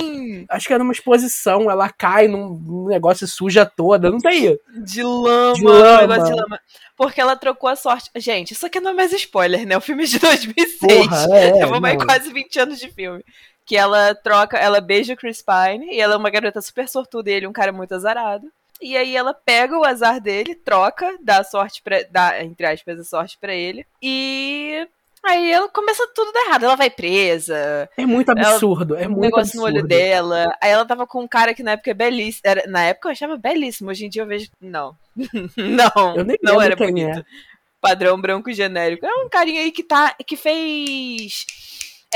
[SPEAKER 1] Acho que é numa exposição, ela cai num negócio suja toda. Não tem.
[SPEAKER 2] De lama, de lama. De lama. Porque ela trocou a sorte. Gente, isso aqui não é mais spoiler, né? O filme é de 2006. Porra, é, eu vou mais quase 20 anos de filme que ela troca, ela beija o Chris Pine e ela é uma garota super sortuda e ele é um cara muito azarado. E aí ela pega o azar dele, troca, dá sorte para dá, entre aspas, a sorte para ele. E Aí ela começa tudo dar errado. Ela vai presa.
[SPEAKER 1] É muito absurdo. Ela, é muito um negócio absurdo.
[SPEAKER 2] no olho dela. Aí ela tava com um cara que na época é belíssimo. Era, na época eu achava belíssimo. Hoje em dia eu vejo. Não. não.
[SPEAKER 1] Eu nem
[SPEAKER 2] não era
[SPEAKER 1] bonito. É.
[SPEAKER 2] Padrão branco genérico. É um carinha aí que tá. que fez.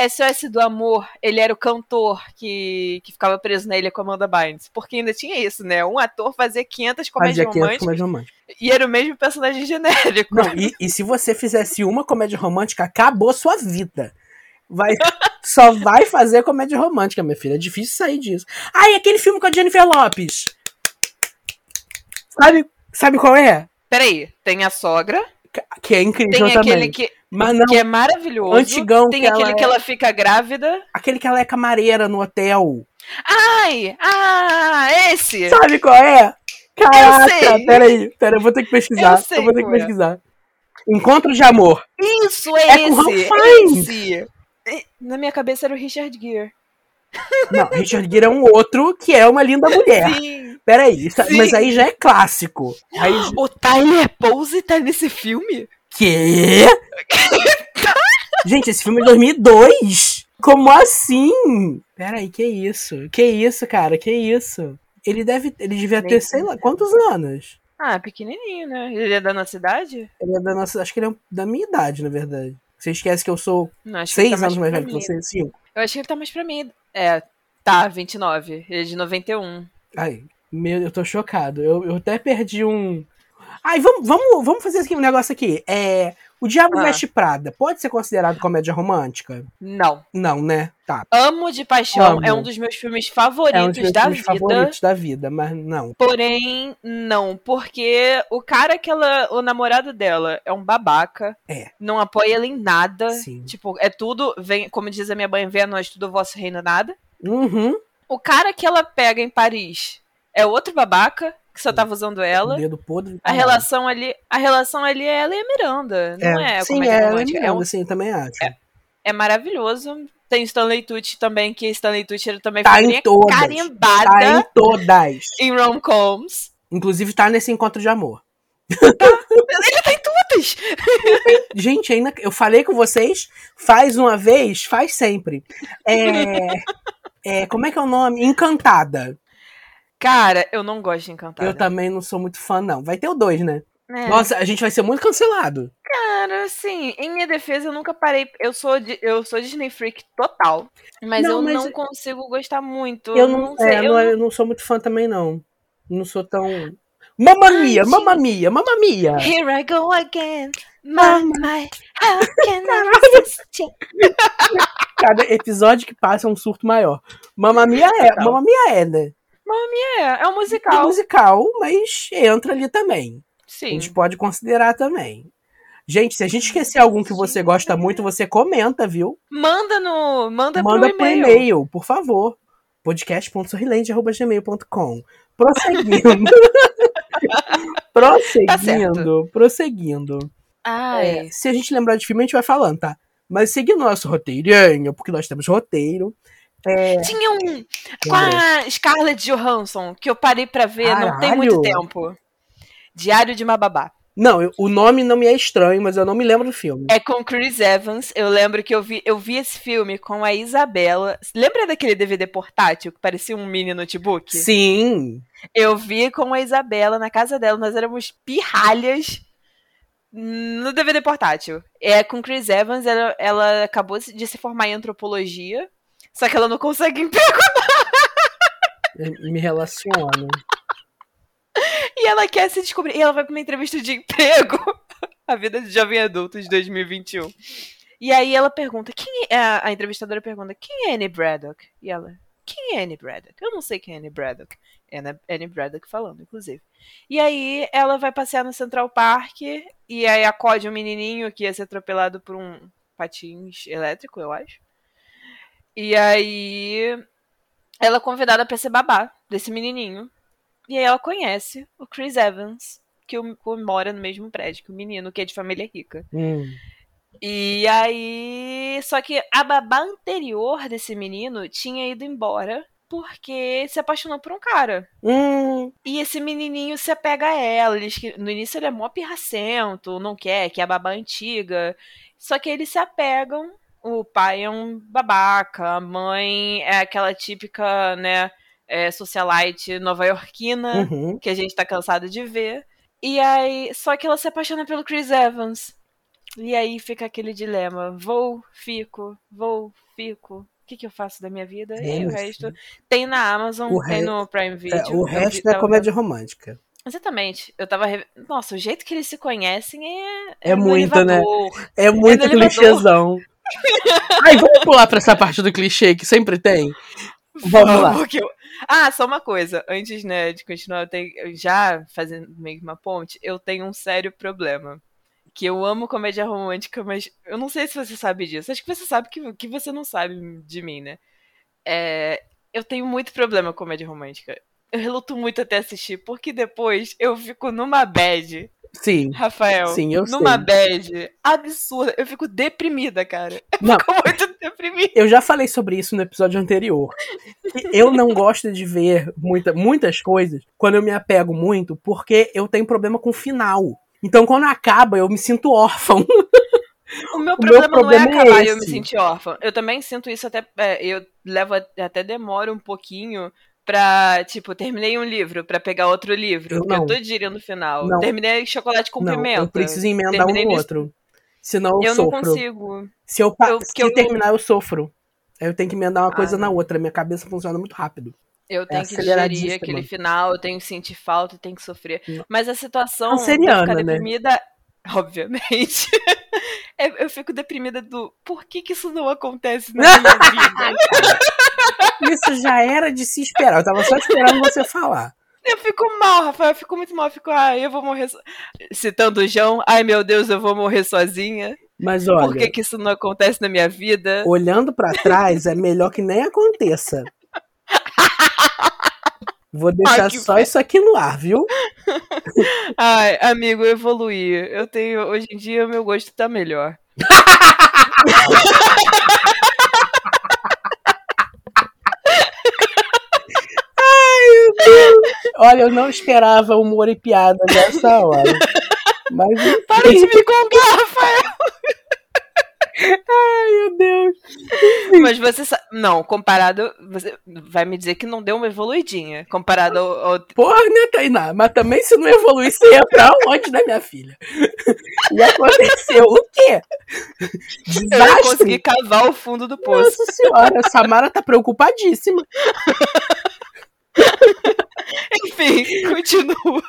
[SPEAKER 2] SOS do Amor, ele era o cantor que, que ficava preso na ilha com Amanda Bynes. Porque ainda tinha isso, né? Um ator fazia 500 comédias fazia 500 românticas. românticas. E era o mesmo personagem genérico.
[SPEAKER 1] Não, e, e se você fizesse uma comédia romântica, acabou sua vida. Vai, só vai fazer comédia romântica, minha filha. É difícil sair disso. Ah, e aquele filme com a Jennifer Lopes. Sabe, sabe qual é?
[SPEAKER 2] Peraí, tem a sogra.
[SPEAKER 1] Que é incrível tem também. Aquele
[SPEAKER 2] que, Mas não, que é maravilhoso.
[SPEAKER 1] Antigão
[SPEAKER 2] tem aquele que ela, é... fica grávida.
[SPEAKER 1] Aquele que ela é camareira no hotel.
[SPEAKER 2] Ai! Ah, esse!
[SPEAKER 1] Sabe qual é? Caraca, peraí, peraí, eu vou ter que pesquisar. Eu, sei eu vou ter que é. pesquisar. Encontro de amor.
[SPEAKER 2] Isso, é, é esse. É esse. Na minha cabeça era o Richard Gere.
[SPEAKER 1] Não, Richard Gere é um outro que é uma linda mulher. Sim. Peraí, mas aí já é clássico. Aí...
[SPEAKER 2] O Tyler Pose tá nesse filme?
[SPEAKER 1] Quê? Gente, esse filme é de 2002. Como assim? Peraí, que isso? Que isso, cara? Que isso? Ele deve, ele devia ter, sei lá, quantos anos?
[SPEAKER 2] Ah, pequenininho, né? Ele é da nossa idade?
[SPEAKER 1] Ele é da nossa, acho que ele é da minha idade, na verdade. Você esquece que eu sou Não, seis tá anos mais, velho que você, cinco.
[SPEAKER 2] Eu acho que ele tá mais pra mim. É, tá, 29. Ele é de 91.
[SPEAKER 1] Ai, meu, eu tô chocado. Eu, eu até perdi um. Ai, vamos, vamos, vamos fazer aqui um negócio aqui. É, o Diabo ah. Veste Prada pode ser considerado comédia romântica?
[SPEAKER 2] Não.
[SPEAKER 1] Não, né? Tá.
[SPEAKER 2] Amo de Paixão Amo. é um dos meus filmes favoritos é um dos meus da filmes vida. favoritos
[SPEAKER 1] da vida, mas não.
[SPEAKER 2] Porém, não, porque o cara que ela, o namorado dela é um babaca.
[SPEAKER 1] É.
[SPEAKER 2] Não apoia ela em nada. Sim. Tipo, é tudo, vem, como diz a minha mãe, vem a nós tudo vosso reino nada.
[SPEAKER 1] Uhum.
[SPEAKER 2] O cara que ela pega em Paris é outro babaca que só tava usando ela.
[SPEAKER 1] Dedo podre.
[SPEAKER 2] A relação ali, a relação ali é ela e a Miranda, não é?
[SPEAKER 1] é sim, é ela e Miranda, é um, sim, também acho.
[SPEAKER 2] É, é, maravilhoso. Tem Stanley Tucci também, que Stanley Tucci também
[SPEAKER 1] tá em todas,
[SPEAKER 2] carimbada.
[SPEAKER 1] Tá em todas.
[SPEAKER 2] Em rom-coms.
[SPEAKER 1] Inclusive tá nesse encontro de amor.
[SPEAKER 2] Tá, ele tá em todas.
[SPEAKER 1] Gente, ainda eu falei com vocês, faz uma vez, faz sempre. É, é, como é que é o nome? Encantada.
[SPEAKER 2] Cara, eu não gosto de Encantada.
[SPEAKER 1] Eu também não sou muito fã, não. Vai ter o dois, né? É. Nossa, a gente vai ser muito cancelado.
[SPEAKER 2] Cara, assim, em minha defesa, eu nunca parei. Eu sou, eu sou Disney Freak total. Mas não, eu mas não consigo gostar muito.
[SPEAKER 1] Eu não, não sei. É, eu, não, eu não sou muito fã também, não. Não sou tão. Mamma mia, mamma mia, mamma mia.
[SPEAKER 2] Here I go again. Mamma, how can I
[SPEAKER 1] Cada episódio que passa é um surto maior. Mamma mia é, mamma mia é, né?
[SPEAKER 2] Mamma Mia é um musical. É
[SPEAKER 1] um musical, mas entra ali também.
[SPEAKER 2] Sim.
[SPEAKER 1] A gente pode considerar também. Gente, se a gente esquecer algum que você gosta muito, você comenta, viu?
[SPEAKER 2] Manda no. Manda,
[SPEAKER 1] manda por e-mail. e-mail, por favor. podcast.sorrilente.gmail.com Prosseguindo. prosseguindo, tá prosseguindo.
[SPEAKER 2] É,
[SPEAKER 1] se a gente lembrar de filme, a gente vai falando, tá? Mas seguindo nosso roteirinho, porque nós temos roteiro, é...
[SPEAKER 2] Tinha um com a Scarlett Johansson que eu parei para ver, Caralho. não tem muito tempo. Diário de uma babá.
[SPEAKER 1] Não, eu, o nome não me é estranho, mas eu não me lembro do filme.
[SPEAKER 2] É com Chris Evans. Eu lembro que eu vi, eu vi esse filme com a Isabela. Lembra daquele DVD portátil que parecia um mini notebook?
[SPEAKER 1] Sim.
[SPEAKER 2] Eu vi com a Isabela na casa dela. Nós éramos pirralhas no DVD portátil. É com Chris Evans. Ela, ela acabou de se formar em antropologia. Só que ela não consegue emprego.
[SPEAKER 1] Me relaciona.
[SPEAKER 2] E ela quer se descobrir. E ela vai pra uma entrevista de emprego. A vida de jovem adulto de 2021. E aí ela pergunta, quem é... A, entrevistadora pergunta, quem é Annie Braddock? E ela, quem é Annie Braddock? Eu não sei quem é Annie Braddock. Annie, Annie Braddock falando, inclusive. E aí ela vai passear no Central Park e aí acode um menininho que ia ser atropelado por um patins elétrico, eu acho. E aí ela é convidada pra ser babá desse menininho. E aí ela conhece o Chris Evans, que, mora no mesmo prédio que o menino, que é de família rica.
[SPEAKER 1] Hum.
[SPEAKER 2] E aí. Só que a babá anterior desse menino tinha ido embora porque se apaixonou por um cara.
[SPEAKER 1] Hum.
[SPEAKER 2] E esse menininho se apega a ela. no início ele é mó pirracento, não quer, que é a babá antiga. Só que eles se apegam o pai é um babaca, a mãe é aquela típica, né, é, socialite nova-iorquina
[SPEAKER 1] uhum.
[SPEAKER 2] que a gente tá cansado de ver. E aí, só que ela se apaixona pelo Chris Evans. E aí fica aquele dilema: vou, fico, vou, fico. O que, que eu faço da minha vida? É, e o resto tem na Amazon, o tem no Prime Video.
[SPEAKER 1] É, o resto é comédia romântica.
[SPEAKER 2] Exatamente. Eu tava. Re... Nossa, o jeito que eles se conhecem é.
[SPEAKER 1] É, é muito, né? É muito é clichêzão. Aí vamos pular pra essa parte do clichê que sempre tem. Vamos lá.
[SPEAKER 2] Ah, só uma coisa. Antes, né, de continuar, eu tenho... já fazendo meio uma ponte, eu tenho um sério problema. Que eu amo comédia romântica, mas eu não sei se você sabe disso. Acho que você sabe que, que você não sabe de mim, né? É... Eu tenho muito problema com comédia romântica. Eu reluto muito até assistir, porque depois eu fico numa bad
[SPEAKER 1] Sim.
[SPEAKER 2] Rafael.
[SPEAKER 1] Sim, eu
[SPEAKER 2] numa
[SPEAKER 1] sei.
[SPEAKER 2] bad absurda. Eu fico deprimida, cara. Eu não, fico muito deprimida.
[SPEAKER 1] Eu já falei sobre isso no episódio anterior. Eu não gosto de ver muita, muitas coisas quando eu me apego muito, porque eu tenho problema com o final. Então, quando acaba, eu me sinto órfão.
[SPEAKER 2] O meu problema, o meu problema não é acabar e eu me sentir órfã. Eu também sinto isso até. É, eu levo até demora um pouquinho pra, tipo, terminei um livro pra pegar outro livro. Eu, eu tô digerindo no final. Não. Terminei chocolate com não, pimenta.
[SPEAKER 1] Eu preciso emendar um no outro. Senão eu,
[SPEAKER 2] eu
[SPEAKER 1] sofro.
[SPEAKER 2] não consigo.
[SPEAKER 1] Se eu, eu se eu terminar, eu sofro. Eu tenho que emendar uma ah, coisa na outra. Minha cabeça funciona muito rápido.
[SPEAKER 2] Eu é tenho é que digerir aquele final, eu tenho que sentir falta, eu tenho que sofrer. Não. Mas a situação
[SPEAKER 1] de ficar
[SPEAKER 2] né? deprimida, né? obviamente. eu fico deprimida do por que, que isso não acontece na minha vida?
[SPEAKER 1] Isso já era de se esperar. Eu tava só esperando você falar.
[SPEAKER 2] Eu fico mal, Rafael. Eu fico muito mal. Eu fico, ai, eu vou morrer. So... Citando o João, ai meu Deus, eu vou morrer sozinha.
[SPEAKER 1] Mas olha.
[SPEAKER 2] Por que, que isso não acontece na minha vida?
[SPEAKER 1] Olhando para trás, é melhor que nem aconteça. Vou deixar ai, só isso aqui no ar, viu?
[SPEAKER 2] Ai, amigo, eu evoluí. Eu tenho. Hoje em dia, meu gosto tá melhor.
[SPEAKER 1] Olha, eu não esperava humor e piada nessa hora. Mas.
[SPEAKER 2] Para de me contar, Rafael!
[SPEAKER 1] Ai, meu Deus.
[SPEAKER 2] Mas você sabe. Não, comparado. Você vai me dizer que não deu uma evoluidinha. Comparado ao. ao...
[SPEAKER 1] Porra, né, Tainá? Mas também se não evoluísse, ia pra onde, né, minha filha? E aconteceu o quê?
[SPEAKER 2] Desastre. Eu ia conseguir cavar o fundo do poço.
[SPEAKER 1] Nossa senhora, a Samara tá preocupadíssima.
[SPEAKER 2] Enfim, continua.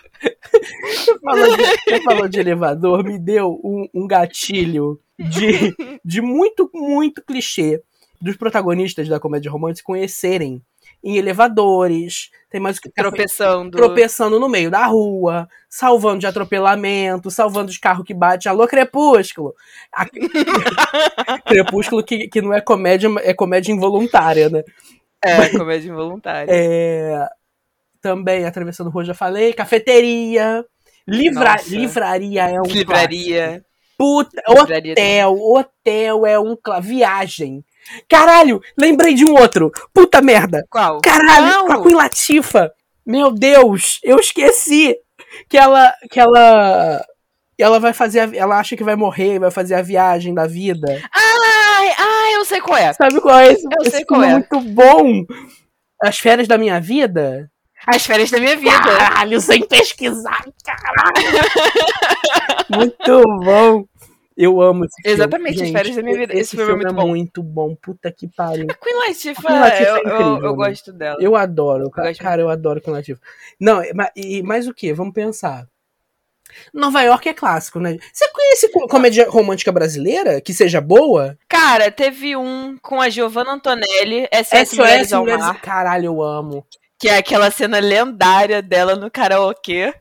[SPEAKER 1] Você falou, de, você falou de elevador, me deu um, um gatilho de, de muito, muito clichê dos protagonistas da comédia romântica conhecerem em elevadores, tem mais o que
[SPEAKER 2] tropeçando,
[SPEAKER 1] tropeçando no meio da rua, salvando de atropelamento, salvando de carro que bate, alô Crepúsculo. A... Crepúsculo que, que não é comédia, é comédia involuntária, né?
[SPEAKER 2] É, Mas, comédia involuntária.
[SPEAKER 1] É, também atravessando rua, já falei. Cafeteria. Livra, livraria é um.
[SPEAKER 2] Livraria. Clássico.
[SPEAKER 1] Puta, livraria hotel. Também. Hotel é um. Viagem. Caralho, lembrei de um outro. Puta merda.
[SPEAKER 2] Qual?
[SPEAKER 1] Caralho, Qual? com a Latifa. Meu Deus, eu esqueci que ela que ela ela vai fazer, ela acha que vai morrer, vai fazer a viagem da vida.
[SPEAKER 2] Eu sei qual é.
[SPEAKER 1] Sabe qual é esse?
[SPEAKER 2] Eu
[SPEAKER 1] esse
[SPEAKER 2] sei qual é.
[SPEAKER 1] Muito bom. As férias da minha vida.
[SPEAKER 2] As férias da minha vida.
[SPEAKER 1] Caralho, sem pesquisar, caralho. muito bom. Eu amo esse
[SPEAKER 2] filme. Exatamente, as férias da minha vida. Esse, esse filme, filme, é muito
[SPEAKER 1] é
[SPEAKER 2] bom.
[SPEAKER 1] muito bom. Puta que pariu.
[SPEAKER 2] A Queen Latifah, Queen Latifah eu, é incrível, eu, eu, gosto dela.
[SPEAKER 1] Eu adoro. Eu cara, eu adoro Queen Latifah. Não, mas, e, mas o que? Vamos pensar. Nova York é clássico, né? Você conhece comédia romântica brasileira que seja boa?
[SPEAKER 2] Cara, teve um com a Giovanna Antonelli, SOS, SOS Mulheres ao Mar.
[SPEAKER 1] Caralho, eu amo.
[SPEAKER 2] Que é aquela cena lendária dela no karaokê.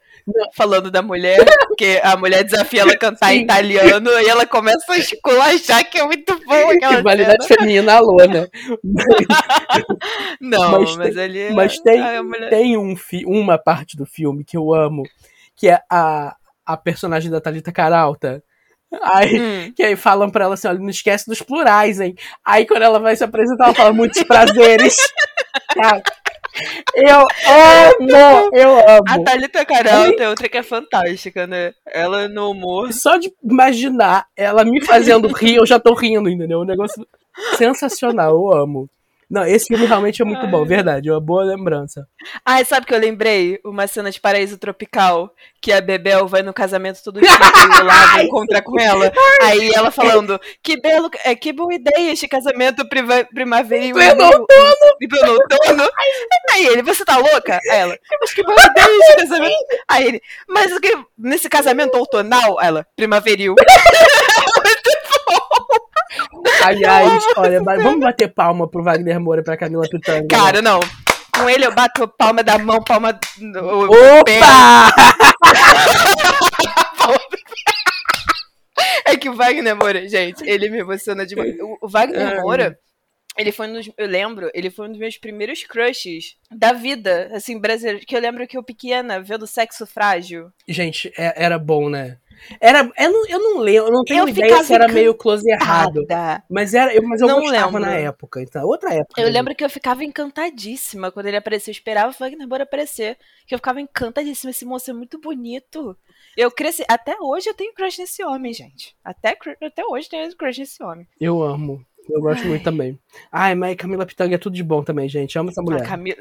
[SPEAKER 2] Falando da mulher, porque a mulher desafia ela a cantar em italiano e ela começa a esculachar, que é muito bom aquela
[SPEAKER 1] Rivalidade cena. feminina alô, né?
[SPEAKER 2] Não, mas, mas tem, ali.
[SPEAKER 1] Mas tem, mulher... tem um fi, uma parte do filme que eu amo, que é a, a personagem da Thalita Caralta. Aí, hum. que aí falam pra ela assim, olha, não esquece dos plurais, hein? Aí quando ela vai se apresentar, ela fala muitos prazeres. Cara, eu amo, eu amo.
[SPEAKER 2] A Thalita Caralta é outra que é fantástica, né? Ela no humor.
[SPEAKER 1] Só de imaginar ela me fazendo rir, eu já tô rindo, entendeu? Um negócio sensacional, eu amo. Não, esse filme realmente é muito Ai. bom, verdade, é uma boa lembrança.
[SPEAKER 2] Ai, sabe que eu lembrei? Uma cena de Paraíso Tropical, que a Bebel vai no casamento todo dia e o encontra com ela. Aí ela falando, que belo, é, que boa ideia este casamento priva, primaveril.
[SPEAKER 1] Pleno outono!
[SPEAKER 2] Pleno outono. Aí ele, você tá louca? Ela, mas que boa ideia este casamento. Aí ele, mas que, nesse casamento outonal? Ela, primaveril.
[SPEAKER 1] Aliás, olha, vamos bater palma pro Wagner Moura e pra Camila Pitanga.
[SPEAKER 2] Cara, não. Com ele eu bato palma da mão, palma do
[SPEAKER 1] Opa!
[SPEAKER 2] é que o Wagner Moura, gente, ele me emociona demais. O Wagner Moura, ele foi um dos, eu lembro, ele foi um dos meus primeiros crushes da vida, assim, brasileiro, que eu lembro que eu pequena, vendo Sexo Frágil.
[SPEAKER 1] Gente, é, era bom, né? Era, eu não, eu não lembro, eu não tenho eu ideia se era meio close errado. Mas era, eu, mas eu não gostava lembro. na época, então, outra época.
[SPEAKER 2] Eu mesmo. lembro que eu ficava encantadíssima quando ele apareceu, eu esperava o Wagner Moura aparecer, que eu ficava encantadíssima, esse moço é muito bonito. Eu cresci, até hoje eu tenho crush nesse homem, gente. Até, até hoje eu tenho crush nesse homem.
[SPEAKER 1] Eu amo. Eu gosto Ai. muito também. Ai, mas Camila Pitanga é tudo de bom também, gente. Amo essa mulher. A Camila...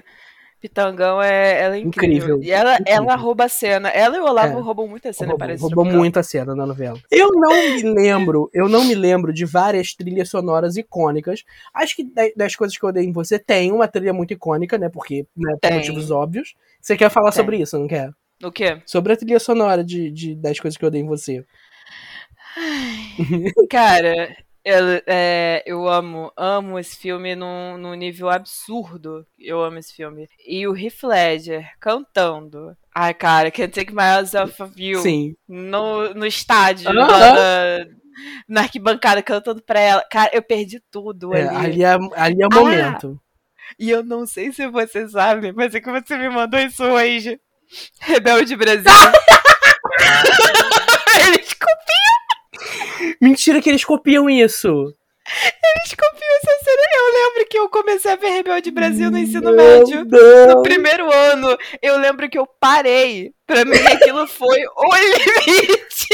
[SPEAKER 2] Pitangão é, ela é incrível. incrível. E ela, incrível. ela rouba a cena. Ela e o Olavo é. roubam muita cena, roubam, parece.
[SPEAKER 1] Roubam muita cena na novela. Eu não me lembro, eu não me lembro de várias trilhas sonoras icônicas. Acho que das coisas que eu dei em você tem uma trilha muito icônica, né? Porque, né, por motivos óbvios. Você quer falar tem. sobre isso, não quer?
[SPEAKER 2] O quê?
[SPEAKER 1] Sobre a trilha sonora de, de, das coisas que eu dei em você.
[SPEAKER 2] Ai, cara, eu, é, eu amo, amo esse filme num, num nível absurdo. Eu amo esse filme. E o Heath Ledger cantando. Ai, cara, Can't Take My Eyes Off of You.
[SPEAKER 1] Sim.
[SPEAKER 2] No, no estádio, uh -huh. na, na, arquibancada, cantando pra ela. Cara, eu perdi tudo
[SPEAKER 1] é,
[SPEAKER 2] ali.
[SPEAKER 1] Ali é, ali é o ah, momento.
[SPEAKER 2] E eu não sei se você sabe, mas é que você me mandou isso hoje. Rebelde Brasil. Eles
[SPEAKER 1] Mentira que eles copiam isso.
[SPEAKER 2] Eles copiam essa cena. Eu lembro que eu comecei a ver Rebelde Brasil no ensino Meu médio. Deus. No primeiro ano. Eu lembro que eu parei. Pra mim, aquilo foi o limite.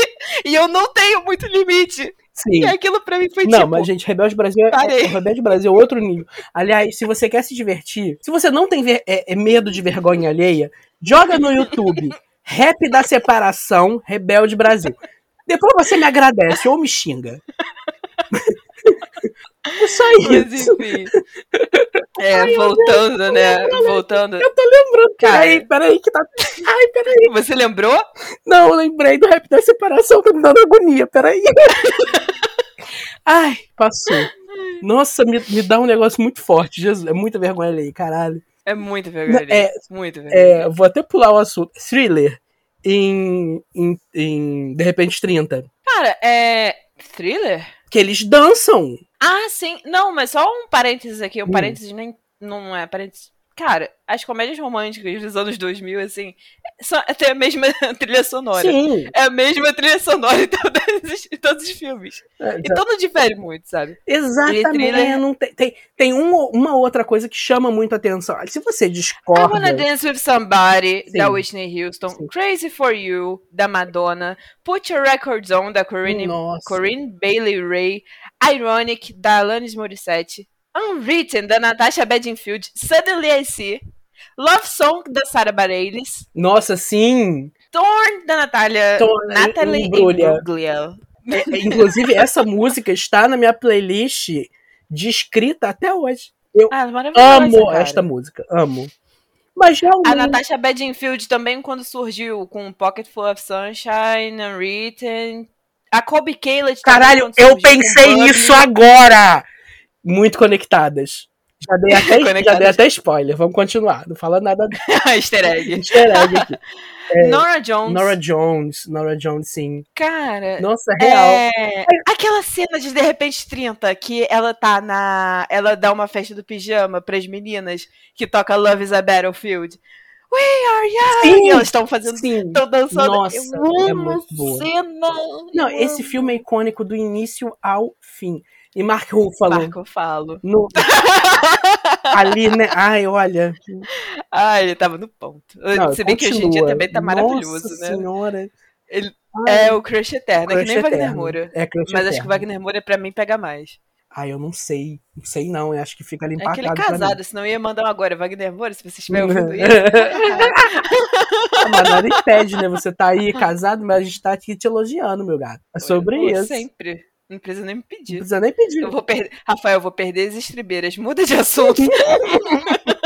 [SPEAKER 2] E eu não tenho muito limite. Sim. E aquilo pra mim foi
[SPEAKER 1] não,
[SPEAKER 2] tipo.
[SPEAKER 1] Não, mas, gente, Rebelde Brasil é, é, Rebelde Brasil é outro nível. Aliás, se você quer se divertir, se você não tem é, é medo de vergonha alheia, joga no YouTube. Rap da separação, Rebelde Brasil. Depois você me agradece ou me xinga. É só isso. Mas, enfim.
[SPEAKER 2] É, Ai, voltando, né? Voltando.
[SPEAKER 1] Eu tô lembrando. Peraí, peraí, que tá. Ai, peraí.
[SPEAKER 2] Você lembrou?
[SPEAKER 1] Não, eu lembrei do rap da separação, tá me dando agonia, peraí. Ai, passou. Nossa, me, me dá um negócio muito forte, Jesus. É muita vergonha ali, caralho.
[SPEAKER 2] É muita vergonha.
[SPEAKER 1] É,
[SPEAKER 2] muito
[SPEAKER 1] vergonha. É, vou até pular o assunto. Thriller em, em, em De repente 30.
[SPEAKER 2] Cara, é. Thriller?
[SPEAKER 1] Que eles dançam.
[SPEAKER 2] Ah, sim. Não, mas só um parênteses aqui. Um hum. parênteses nem. Não é parênteses. Cara, as comédias românticas dos anos 2000, assim, são, tem a mesma trilha sonora.
[SPEAKER 1] Sim.
[SPEAKER 2] É a mesma trilha sonora em todos, em todos os filmes. É, então não difere muito, sabe?
[SPEAKER 1] Exatamente. Thriller... Não tem tem, tem uma, uma outra coisa que chama muito atenção. Se você discorda... I
[SPEAKER 2] Wanna Dance With Somebody, Sim. da Whitney Houston. Sim. Crazy For You, da Madonna. Put Your Records On, da Corinne, Corinne Bailey Ray. Ironic, da Alanis Morissette. Unwritten, da Natasha Bedingfield, Suddenly I See, Love Song, da Sarah Bareilles.
[SPEAKER 1] Nossa, sim!
[SPEAKER 2] Torn, da Natália, Torn, Natalie Imbruglia.
[SPEAKER 1] É, é, inclusive, essa música está na minha playlist de escrita até hoje. Eu ah, amo cara. esta música, amo. Mas realmente...
[SPEAKER 2] A Natasha Bedingfield também, quando surgiu com Pocket Full of Sunshine, Unwritten... A Kobe Caleb
[SPEAKER 1] Caralho, eu pensei nisso agora! Muito conectadas. Já dei, até, já dei até spoiler, vamos continuar. Não fala nada.
[SPEAKER 2] Easter egg.
[SPEAKER 1] Easter egg aqui.
[SPEAKER 2] É, Nora Jones.
[SPEAKER 1] Nora Jones, Nora Jones, sim.
[SPEAKER 2] Cara.
[SPEAKER 1] Nossa, real.
[SPEAKER 2] É... Aquela cena de De repente 30, que ela tá na. Ela dá uma festa do pijama pras meninas que toca Love is a Battlefield. We are young! Sim, e elas estão fazendo. Estão dançando.
[SPEAKER 1] Nossa, é muito boa.
[SPEAKER 2] Cena.
[SPEAKER 1] Não, esse filme é icônico do início ao fim. E Mark Ruffalo.
[SPEAKER 2] Mark Ruffalo.
[SPEAKER 1] No... Ali, né? Ai, olha.
[SPEAKER 2] Ai, ele tava no ponto. Não, Se bem que hoje em dia também tá
[SPEAKER 1] Nossa
[SPEAKER 2] maravilhoso,
[SPEAKER 1] né? senhora.
[SPEAKER 2] Ele Ai, é o crush eterno, crush é que nem eterno. Wagner Moura.
[SPEAKER 1] É crush
[SPEAKER 2] Mas
[SPEAKER 1] eterno.
[SPEAKER 2] acho que o Wagner Moura pra mim pega mais.
[SPEAKER 1] Ah, eu não sei. Não sei não, eu acho que fica ali.
[SPEAKER 2] É que ele é casado, senão ia mandar um agora. Wagner Moura, se você estiver ouvindo isso.
[SPEAKER 1] mas nada impede, né? Você tá aí casado, mas a gente tá aqui te elogiando, meu gato. É sobre
[SPEAKER 2] eu
[SPEAKER 1] isso.
[SPEAKER 2] Sempre. Não precisa nem me pedir. Não
[SPEAKER 1] precisa nem pedir.
[SPEAKER 2] Eu vou perder. Rafael, eu vou perder as estribeiras. Muda de assunto.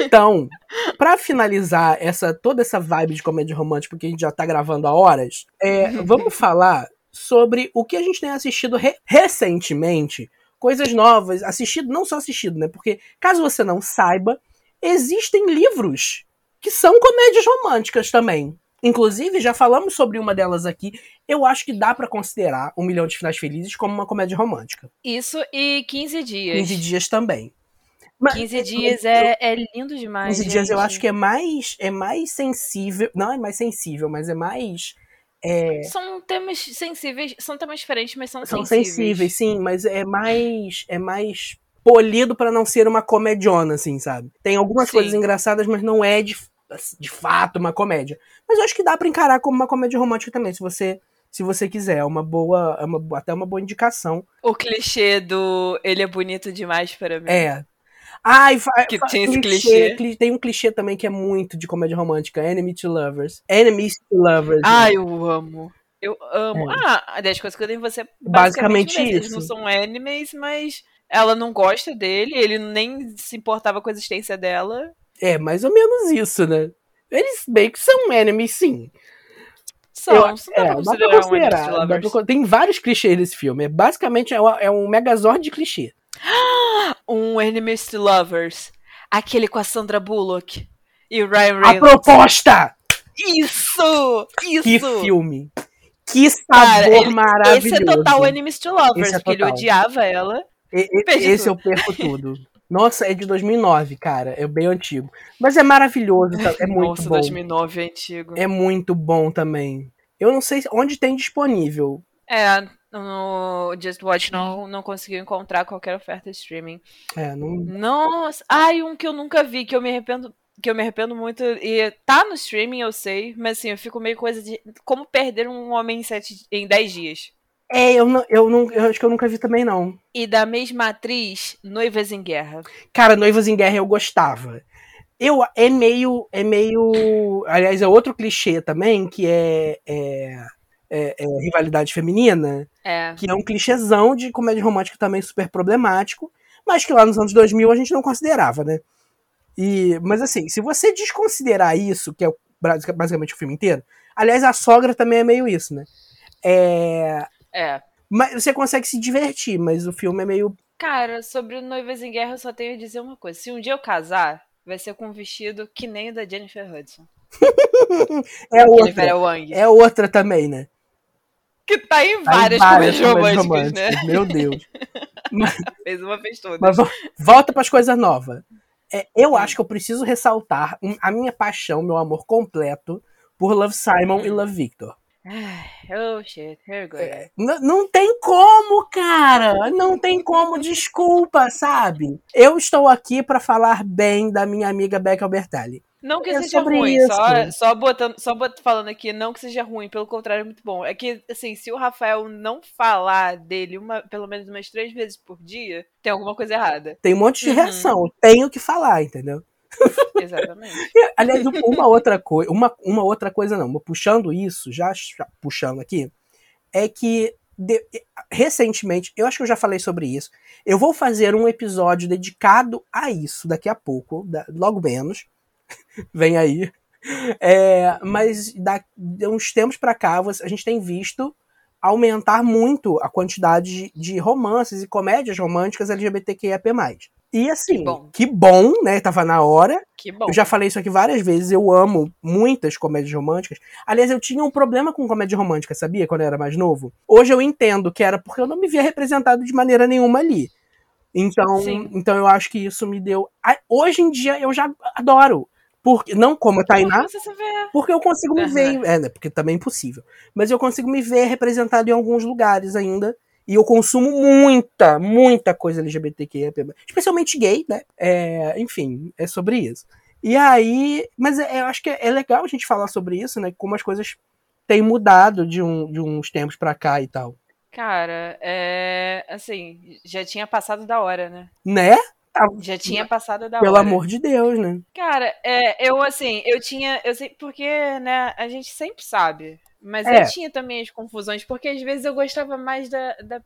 [SPEAKER 1] Então, para finalizar essa toda essa vibe de comédia romântica, porque a gente já tá gravando há horas, é, vamos falar sobre o que a gente tem assistido re recentemente, coisas novas, assistido, não só assistido, né? Porque, caso você não saiba, existem livros que são comédias românticas também. Inclusive, já falamos sobre uma delas aqui. Eu acho que dá para considerar Um Milhão de Finais Felizes como uma comédia romântica.
[SPEAKER 2] Isso e 15 dias.
[SPEAKER 1] 15 dias também.
[SPEAKER 2] Mas, 15 dias é, é lindo demais. 15 gente.
[SPEAKER 1] dias eu acho que é mais, é mais sensível. Não é mais sensível, mas é mais. É...
[SPEAKER 2] São temas sensíveis, são temas diferentes, mas são,
[SPEAKER 1] são
[SPEAKER 2] sensíveis.
[SPEAKER 1] sensíveis, sim, mas é mais. É mais polido para não ser uma comediona, assim, sabe? Tem algumas sim. coisas engraçadas, mas não é de, de fato uma comédia. Mas eu acho que dá para encarar como uma comédia romântica também, se você se você quiser. É uma boa, é uma, até uma boa indicação.
[SPEAKER 2] O clichê do ele é bonito demais para mim.
[SPEAKER 1] É, Ai,
[SPEAKER 2] que tem esse clichê,
[SPEAKER 1] clichê, Tem um clichê também que é muito de comédia romântica: Enemy to Lovers. Enemies to Lovers.
[SPEAKER 2] Ah, né? eu amo. Eu amo. É. Ah, 10 coisas que eu tenho você
[SPEAKER 1] basicamente, basicamente isso.
[SPEAKER 2] Eles não são enemies, mas ela não gosta dele, ele nem se importava com a existência dela.
[SPEAKER 1] É, mais ou menos isso, né? Eles meio que são enemies, sim.
[SPEAKER 2] São, eu, é, dá pra considerar.
[SPEAKER 1] Dá pra, tem vários clichês nesse filme. É, basicamente é, é um megazord de clichê.
[SPEAKER 2] um Enemies to Lovers. Aquele com a Sandra Bullock e o Ryan
[SPEAKER 1] Reynolds. A proposta!
[SPEAKER 2] Isso! Isso!
[SPEAKER 1] Que filme! Que sabor Cara, ele, maravilhoso. Esse
[SPEAKER 2] é total Enemies to Lovers, é porque ele odiava ela.
[SPEAKER 1] E, esse tudo. eu perco tudo. Nossa, é de 2009, cara. É bem antigo. Mas é maravilhoso. Tá? É muito
[SPEAKER 2] Nossa,
[SPEAKER 1] bom.
[SPEAKER 2] 2009 é antigo.
[SPEAKER 1] É muito bom também. Eu não sei onde tem disponível.
[SPEAKER 2] É, no Just Watch não, não conseguiu encontrar qualquer oferta de streaming.
[SPEAKER 1] É, não.
[SPEAKER 2] Nossa, ai, um que eu nunca vi, que eu me arrependo. Que eu me arrependo muito. E tá no streaming, eu sei, mas assim, eu fico meio coisa de. Como perder um homem em, sete, em 10 dias.
[SPEAKER 1] É, eu, não, eu, não, eu acho que eu nunca vi também, não.
[SPEAKER 2] E da mesma atriz, Noivas em Guerra.
[SPEAKER 1] Cara, Noivas em Guerra eu gostava. Eu, é meio. É meio. Aliás, é outro clichê também, que é, é é, é, rivalidade feminina,
[SPEAKER 2] é.
[SPEAKER 1] que é um clichêzão de comédia romântica também super problemático, mas que lá nos anos 2000 a gente não considerava, né? E, mas assim, se você desconsiderar isso, que é basicamente o filme inteiro, aliás, a sogra também é meio isso, né? É.
[SPEAKER 2] É.
[SPEAKER 1] Mas você consegue se divertir, mas o filme é meio.
[SPEAKER 2] Cara, sobre Noivas em Guerra, eu só tenho a dizer uma coisa. Se um dia eu casar, vai ser com um vestido que nem o da Jennifer Hudson.
[SPEAKER 1] é outra. É outra também, né?
[SPEAKER 2] Que tá em várias, tá em várias comédias românticas, né?
[SPEAKER 1] Meu Deus.
[SPEAKER 2] Fez uma vez toda.
[SPEAKER 1] Mas volta para as coisas novas. É, eu acho que eu preciso ressaltar a minha paixão, meu amor completo por Love Simon e Love Victor.
[SPEAKER 2] Oh shit, here we
[SPEAKER 1] é, não, não tem como, cara. Não tem como, desculpa, sabe? Eu estou aqui para falar bem da minha amiga Becca Albertalli.
[SPEAKER 2] Não que é seja ruim, só, só, botando, só bot, falando aqui, não que seja ruim, pelo contrário, é muito bom. É que, assim, se o Rafael não falar dele uma, pelo menos umas três vezes por dia, tem alguma coisa errada.
[SPEAKER 1] Tem um monte de uhum. reação, tenho que falar, entendeu?
[SPEAKER 2] Exatamente.
[SPEAKER 1] Aliás, uma outra coisa, uma, uma outra coisa não, puxando isso, já, já puxando aqui, é que de, recentemente, eu acho que eu já falei sobre isso. Eu vou fazer um episódio dedicado a isso daqui a pouco, da, logo menos. vem aí. É, mas da, de uns tempos para cá, a gente tem visto aumentar muito a quantidade de, de romances e comédias românticas LGBTQIAP+. E assim, que bom. que bom, né? Tava na hora.
[SPEAKER 2] Que bom.
[SPEAKER 1] Eu já falei isso aqui várias vezes, eu amo muitas comédias românticas. Aliás, eu tinha um problema com comédia romântica, sabia? Quando eu era mais novo. Hoje eu entendo que era porque eu não me via representado de maneira nenhuma ali. Então, então eu acho que isso me deu. Hoje em dia eu já adoro. Porque, não como a Tainá, porque eu consigo me uhum. ver, é, né, porque também é impossível, mas eu consigo me ver representado em alguns lugares ainda, e eu consumo muita, muita coisa LGBTQ, especialmente gay, né, é, enfim, é sobre isso. E aí, mas é, eu acho que é, legal a gente falar sobre isso, né, como as coisas têm mudado de, um, de uns tempos para cá e tal.
[SPEAKER 2] Cara, é. Assim, já tinha passado da hora, né?
[SPEAKER 1] Né?
[SPEAKER 2] Já tinha passado da
[SPEAKER 1] Pelo
[SPEAKER 2] hora.
[SPEAKER 1] amor de Deus, né?
[SPEAKER 2] Cara, é, eu assim, eu tinha. Eu sei, porque, né, a gente sempre sabe. Mas
[SPEAKER 1] É.
[SPEAKER 2] eu tinha também as confusões, porque às vezes eu gostava mais da, da,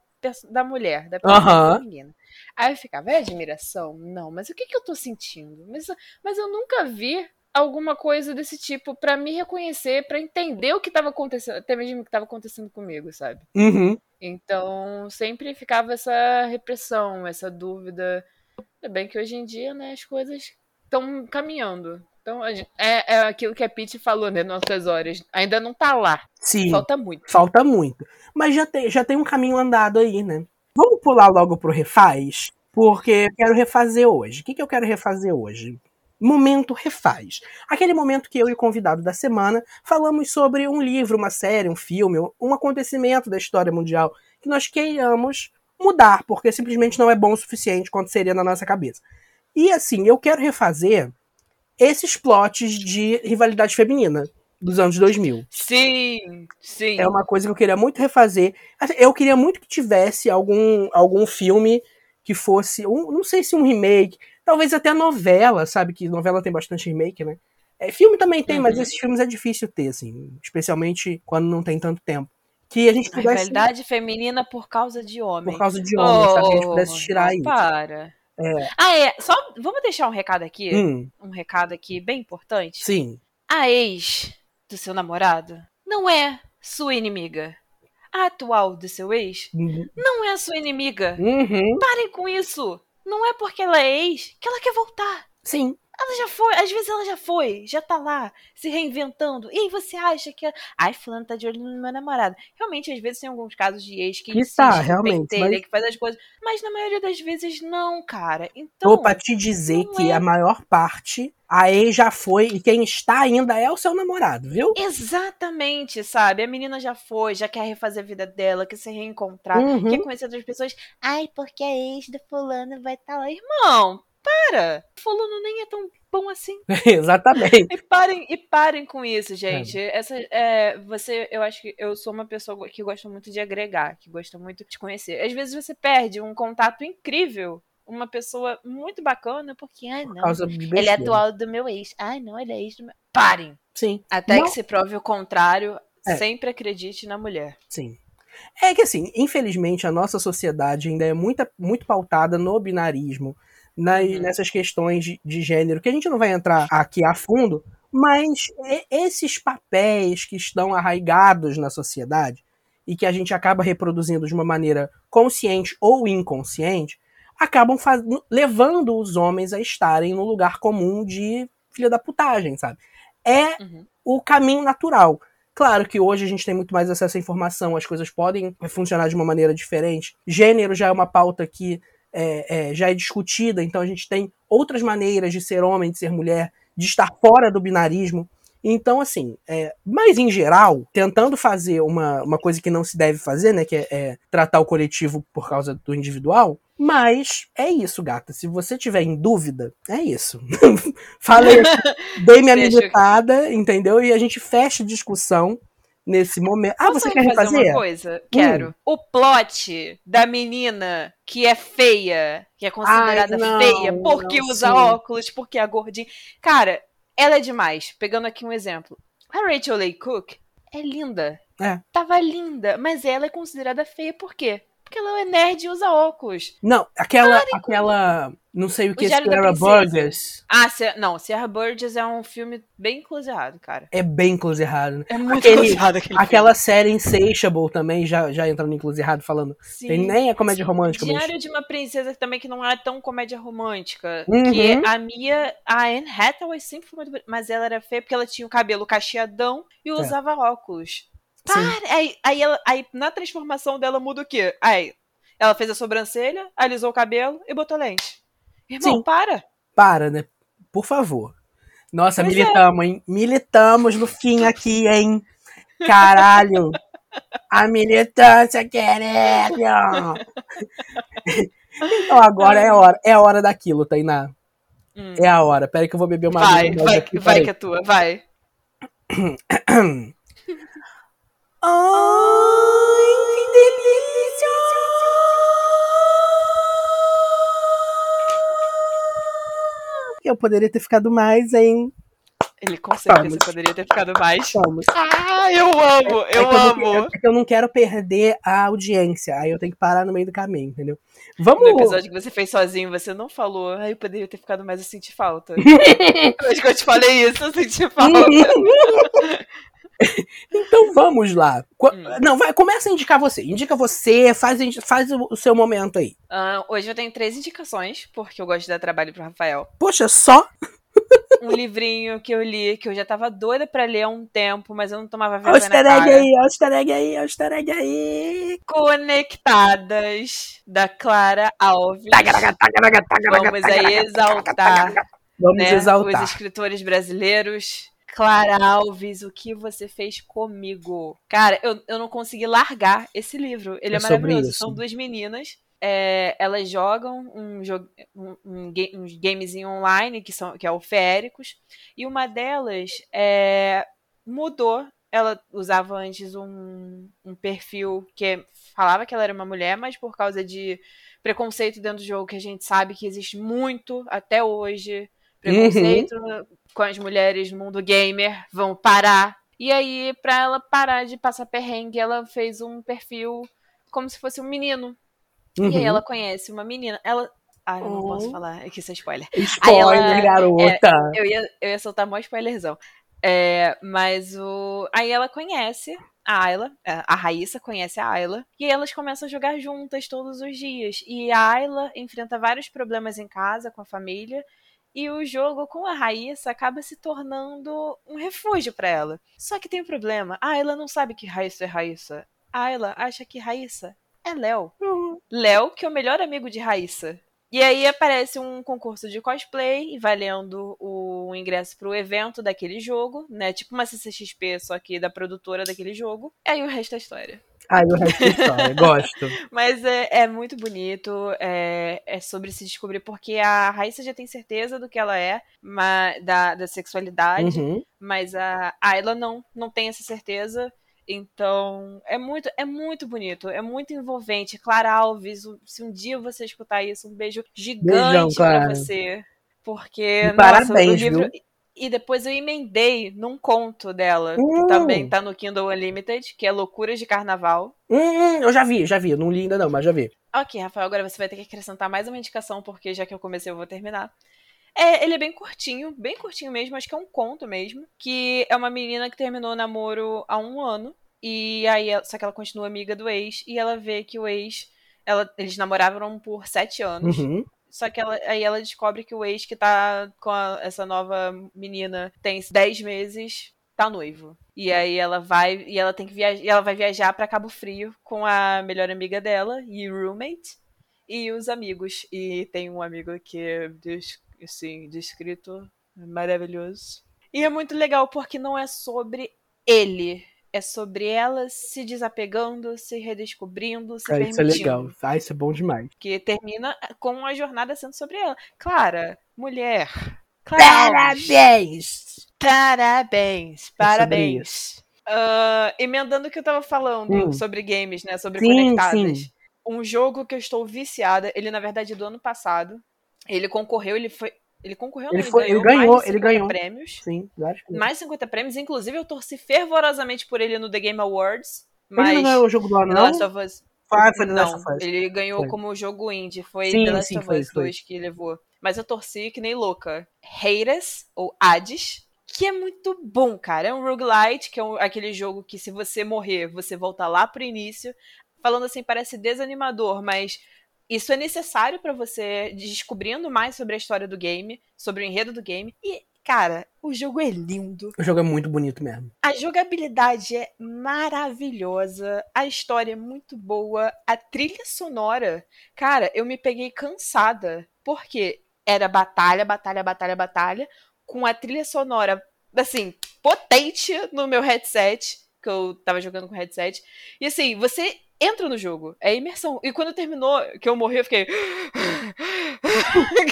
[SPEAKER 2] da mulher, da
[SPEAKER 1] Aham.
[SPEAKER 2] personagem feminina. Aí eu ficava, é admiração? Não, mas o que, que eu tô sentindo? Mas, mas eu nunca vi alguma coisa desse tipo pra me reconhecer, pra entender o que tava acontecendo, até mesmo o que tava acontecendo comigo, sabe?
[SPEAKER 1] Uhum.
[SPEAKER 2] Então, sempre ficava essa repressão, essa dúvida. É bem que hoje em dia, né, as coisas estão caminhando. Então, a gen- é, é aquilo que a Pete falou, né, nossas horas. Ainda não tá lá.
[SPEAKER 1] Sim.
[SPEAKER 2] Falta muito.
[SPEAKER 1] Falta muito. Mas já tem, já tem um caminho andado aí, né? Vamos pular logo pro refaz? Porque eu quero refazer hoje. O que, que eu quero refazer hoje? Momento refaz. Aquele momento que eu e o convidado da semana falamos sobre um livro, uma série, um filme, um acontecimento da história mundial que nós queiramos mudar, porque simplesmente não é bom o suficiente quanto seria na nossa cabeça. E assim, eu quero refazer esses plots de rivalidade feminina dos anos 2000.
[SPEAKER 2] Sim, sim.
[SPEAKER 1] É uma coisa que eu queria muito refazer. Assim, Eu queria muito que tivesse algum, algum filme que fosse. Um, não sei se um remake. Talvez até novela, sabe? Que novela tem bastante remake, né? É, filme também tem, mas
[SPEAKER 2] Uhum.
[SPEAKER 1] esses filmes é difícil ter, assim. Especialmente quando não tem tanto tempo. Que a gente pudesse.
[SPEAKER 2] rivalidade feminina por causa de homem.
[SPEAKER 1] Por causa de homens, sabe? Que a gente pudesse
[SPEAKER 2] Oh,
[SPEAKER 1] tirar isso.
[SPEAKER 2] Para.
[SPEAKER 1] É.
[SPEAKER 2] Ah, é. Só vamos deixar um recado aqui.
[SPEAKER 1] Hum,
[SPEAKER 2] Um recado aqui bem importante.
[SPEAKER 1] sim.
[SPEAKER 2] A ex do seu namorado não é sua inimiga. A atual do seu ex não é sua inimiga.
[SPEAKER 1] Uhum,
[SPEAKER 2] Parem com isso. Não é porque ela é ex que ela quer voltar.
[SPEAKER 1] sim.
[SPEAKER 2] Ela já foi, às vezes ela já foi, já tá lá, se reinventando. E aí você acha que. Ai, fulano tá de olho no meu namorado. Realmente, às vezes tem alguns casos de ex que,
[SPEAKER 1] Que
[SPEAKER 2] insiste,
[SPEAKER 1] tá, realmente,
[SPEAKER 2] pentelha,
[SPEAKER 1] mas-
[SPEAKER 2] que faz as coisas. Mas na maioria das vezes não, cara. Então.
[SPEAKER 1] Tô pra te dizer que
[SPEAKER 2] é.
[SPEAKER 1] a maior parte, a ex já foi e quem está ainda é o seu namorado, viu?
[SPEAKER 2] Exatamente, sabe? A menina já foi, já quer refazer a vida dela, quer se reencontrar,
[SPEAKER 1] Uhum.
[SPEAKER 2] quer conhecer outras pessoas. Ai, porque a ex do fulano vai estar lá. Irmão, para! O fulano nem é tão bom assim.
[SPEAKER 1] Exatamente.
[SPEAKER 2] E parem, e parem com isso, gente.
[SPEAKER 1] É.
[SPEAKER 2] Essa, é, você, eu acho que eu sou uma pessoa que gosta muito de agregar, que gosta muito de conhecer. Às vezes você perde um contato incrível, uma pessoa muito bacana, porque, ai,
[SPEAKER 1] Por
[SPEAKER 2] não,
[SPEAKER 1] de
[SPEAKER 2] ele é atual do meu ex. Ai, não, ele é ex do meu. Parem!
[SPEAKER 1] Sim.
[SPEAKER 2] Até
[SPEAKER 1] Não.
[SPEAKER 2] que se prove o contrário,
[SPEAKER 1] É.
[SPEAKER 2] sempre acredite na mulher.
[SPEAKER 1] Sim. É que assim, infelizmente a nossa sociedade ainda é muito, muito pautada no binarismo, nas-
[SPEAKER 2] Uhum.
[SPEAKER 1] nessas questões de, de gênero, que a gente não vai entrar aqui a fundo, mas esses papéis que estão arraigados na sociedade e que a gente acaba reproduzindo de uma maneira consciente ou inconsciente, acabam levando os homens a estarem no lugar comum de filha da putagem, sabe? É
[SPEAKER 2] Uhum.
[SPEAKER 1] o caminho natural. Claro que hoje a gente tem muito mais acesso à informação, as coisas podem funcionar de uma maneira diferente. Gênero já é uma pauta que é, é, já é discutida, então a gente tem outras maneiras de ser homem, de ser mulher, de estar fora do binarismo. Então, assim, é, mas em geral, tentando fazer uma, uma coisa que não se deve fazer, né? Que é, é tratar o coletivo por causa do individual. Mas é isso, gata. Se você tiver em dúvida, é isso. Falei, dei minha militada, entendeu? E a gente fecha a discussão nesse momento. Ah,
[SPEAKER 2] Posso
[SPEAKER 1] você quer
[SPEAKER 2] fazer
[SPEAKER 1] refazer? Hum.
[SPEAKER 2] uma coisa? Quero. O plot da menina que é feia, que é considerada
[SPEAKER 1] Ai, não,
[SPEAKER 2] feia, porque
[SPEAKER 1] não,
[SPEAKER 2] usa
[SPEAKER 1] sim.
[SPEAKER 2] óculos, porque é gordinha. Cara, ela é demais. Pegando aqui um exemplo. A Rachel Leigh Cook é linda.
[SPEAKER 1] É.
[SPEAKER 2] Tava linda, mas ela é considerada feia por quê? Porque ela é nerd e usa óculos.
[SPEAKER 1] Não, aquela, aquela, não sei o que,
[SPEAKER 2] da
[SPEAKER 1] Sarah
[SPEAKER 2] Princesa.
[SPEAKER 1] Burgess,
[SPEAKER 2] Ah, não, Sierra Burgess é um filme bem closado, cara.
[SPEAKER 1] é bem close errado. né?
[SPEAKER 2] É muito
[SPEAKER 1] Aquele-
[SPEAKER 2] closado aquele
[SPEAKER 1] Aquela série Insatiable também, já, já entrando em close errado, falando.
[SPEAKER 2] filme.
[SPEAKER 1] Tem
[SPEAKER 2] Sim.
[SPEAKER 1] nem a comédia romântica, mas.
[SPEAKER 2] Diário de uma princesa também que não é tão comédia romântica.
[SPEAKER 1] Uhum.
[SPEAKER 2] Que a Mia, a Anne Hathaway sempre foi muito mas ela era feia porque ela tinha o cabelo cacheadão e usava óculos.
[SPEAKER 1] É. Sim.
[SPEAKER 2] Para! Aí, aí, ela, aí na transformação dela muda o quê? Aí ela fez a sobrancelha, alisou o cabelo e botou lente. Irmão,
[SPEAKER 1] Sim.
[SPEAKER 2] para!
[SPEAKER 1] Para, né? Por favor. Nossa,
[SPEAKER 2] Pois é.
[SPEAKER 1] militamos, hein? Militamos no fim aqui, hein? Caralho! A militância querendo! Então agora é a hora, é a hora daquilo, Tainá.
[SPEAKER 2] Hum.
[SPEAKER 1] É a hora. Peraí que eu vou beber uma
[SPEAKER 2] Vai,
[SPEAKER 1] água
[SPEAKER 2] vai,
[SPEAKER 1] aqui,
[SPEAKER 2] vai que é tua, vai.
[SPEAKER 1] Ai, eu poderia ter ficado mais em
[SPEAKER 2] ele com certeza Vamos. poderia ter ficado mais. Vamos. Ah, eu amo, é, eu é amo.
[SPEAKER 1] Eu, é que eu não quero perder a audiência. Aí eu tenho que parar no meio do caminho, entendeu? Vamos.
[SPEAKER 2] No episódio que você fez sozinho, você não falou. Aí eu poderia ter ficado mais, eu senti falta. Acho que eu te falei isso, eu senti falta.
[SPEAKER 1] então vamos lá. Hum. Não, vai, começa a indicar você. Indica você, faz, faz o seu momento aí.
[SPEAKER 2] Uh, hoje eu tenho três indicações, porque eu gosto de dar trabalho pro Rafael.
[SPEAKER 1] Poxa, só?
[SPEAKER 2] um livrinho que eu li, que eu já tava doida pra ler há um tempo, mas eu não tomava vergonha
[SPEAKER 1] Olha o easter egg aí, olha o easter egg aí, olha o easter egg aí.
[SPEAKER 2] Conectadas, da Clara Alves. Vamos aí exaltar, Vamos né, exaltar os escritores brasileiros. Clara Alves, o que você fez comigo? Cara, eu, eu não consegui largar esse livro. Ele é, é maravilhoso. São duas meninas é, elas jogam um, um, um, um gamezinho online, que, são, que é o Féricos, e uma delas é, mudou. Ela usava antes um, um perfil que falava que ela era uma mulher, mas por causa de preconceito dentro do jogo, que a gente sabe que existe muito até hoje, preconceito uhum. com as mulheres no mundo gamer, vão parar. E aí, pra ela parar de passar perrengue, ela fez um perfil como se fosse um menino. Uhum. E aí uhum. ela conhece uma menina. Ela. Ai, eu não oh. posso falar, é que isso é spoiler.
[SPEAKER 1] Spoiler, ela, garota!
[SPEAKER 2] É, eu, ia, eu ia soltar mó spoilerzão. É, mas o. Aí ela conhece a Ayla, é, a Raíssa conhece a Ayla, e elas começam a jogar juntas todos os dias. E a Ayla enfrenta vários problemas em casa, com a família, e o jogo com a Raíssa acaba se tornando um refúgio para ela. Só que tem um problema, a Ayla não sabe que Raíssa é Raíssa. A Ayla acha que Raíssa é Léo. Uhum. Léo, que é o melhor amigo de Raíssa. E aí aparece um concurso de cosplay, valendo o ingresso pro evento daquele jogo, né? Tipo uma CCXP, só que da produtora daquele jogo. E aí o resto é história.
[SPEAKER 1] Ah, o resto é história, gosto.
[SPEAKER 2] Mas é, é muito bonito, é, é, sobre se descobrir, porque a Raíssa já tem certeza do que ela é, mas, da, da sexualidade, uhum. mas a Ayla não, não tem essa certeza. Então, é muito, é muito bonito, é muito envolvente. Clara Alves, se um dia você escutar isso, um beijo gigante para você. Porque, nossa,
[SPEAKER 1] parabéns, o livro. Viu?
[SPEAKER 2] E depois eu emendei num conto dela, que hum. também tá no Kindle Unlimited, que é Loucuras de Carnaval.
[SPEAKER 1] Hum, eu já vi, já vi. Não li ainda não, mas já vi.
[SPEAKER 2] Ok, Rafael, agora você vai ter que acrescentar mais uma indicação, porque já que eu comecei eu vou terminar. É, ele é bem curtinho, bem curtinho mesmo, acho que é um conto mesmo. Que é uma menina que terminou o namoro há um ano. E aí, só que ela continua amiga do ex. E ela vê que o ex. Ela, eles namoravam por sete anos. Uhum. Só que ela, aí ela descobre que o ex que tá com a, essa nova menina tem dez meses, tá noivo. E aí ela vai e ela tem que viajar, ela vai viajar para Cabo Frio com a melhor amiga dela e roommate e os amigos. E tem um amigo que é assim, descrito maravilhoso. E é muito legal porque não é sobre ele. É sobre ela se desapegando, se redescobrindo, se ah, permitindo.
[SPEAKER 1] Isso é legal. Ah, isso é bom demais.
[SPEAKER 2] Que termina com a jornada sendo sobre ela. Clara, mulher.
[SPEAKER 1] Clara parabéns!
[SPEAKER 2] Parabéns! Parabéns! Uh, emendando o que eu tava falando hum. sobre games, né? Sobre sim, conectadas. Sim. Um jogo que eu estou viciada, ele na verdade é do ano passado. Ele concorreu, ele foi. Ele concorreu,
[SPEAKER 1] ele, foi, ele ganhou, ele ganhou
[SPEAKER 2] prêmios.
[SPEAKER 1] Sim,
[SPEAKER 2] Mais 50 prêmios, inclusive eu torci fervorosamente por ele no The Game Awards. Mas
[SPEAKER 1] ele não ganhou o jogo do ano, não? Last of Us.
[SPEAKER 2] Ah, foi The Last of Us. Ele ganhou foi. como jogo indie, foi sim, The Last sim, of Us 2 que levou. Mas eu torci que nem louca. Hades, ou Hades, que é muito bom, cara. É um roguelite, que é um, aquele jogo que se você morrer, você volta lá pro início. Falando assim, parece desanimador, mas isso é necessário para você descobrindo mais sobre a história do game, sobre o enredo do game. E, cara, o jogo é lindo.
[SPEAKER 1] O jogo é muito bonito mesmo.
[SPEAKER 2] A jogabilidade é maravilhosa, a história é muito boa, a trilha sonora. Cara, eu me peguei cansada, porque era batalha, batalha, batalha, batalha, com a trilha sonora, assim, potente no meu headset, que eu tava jogando com headset. E assim, você entra no jogo. É imersão. E quando terminou, que eu morri, eu fiquei.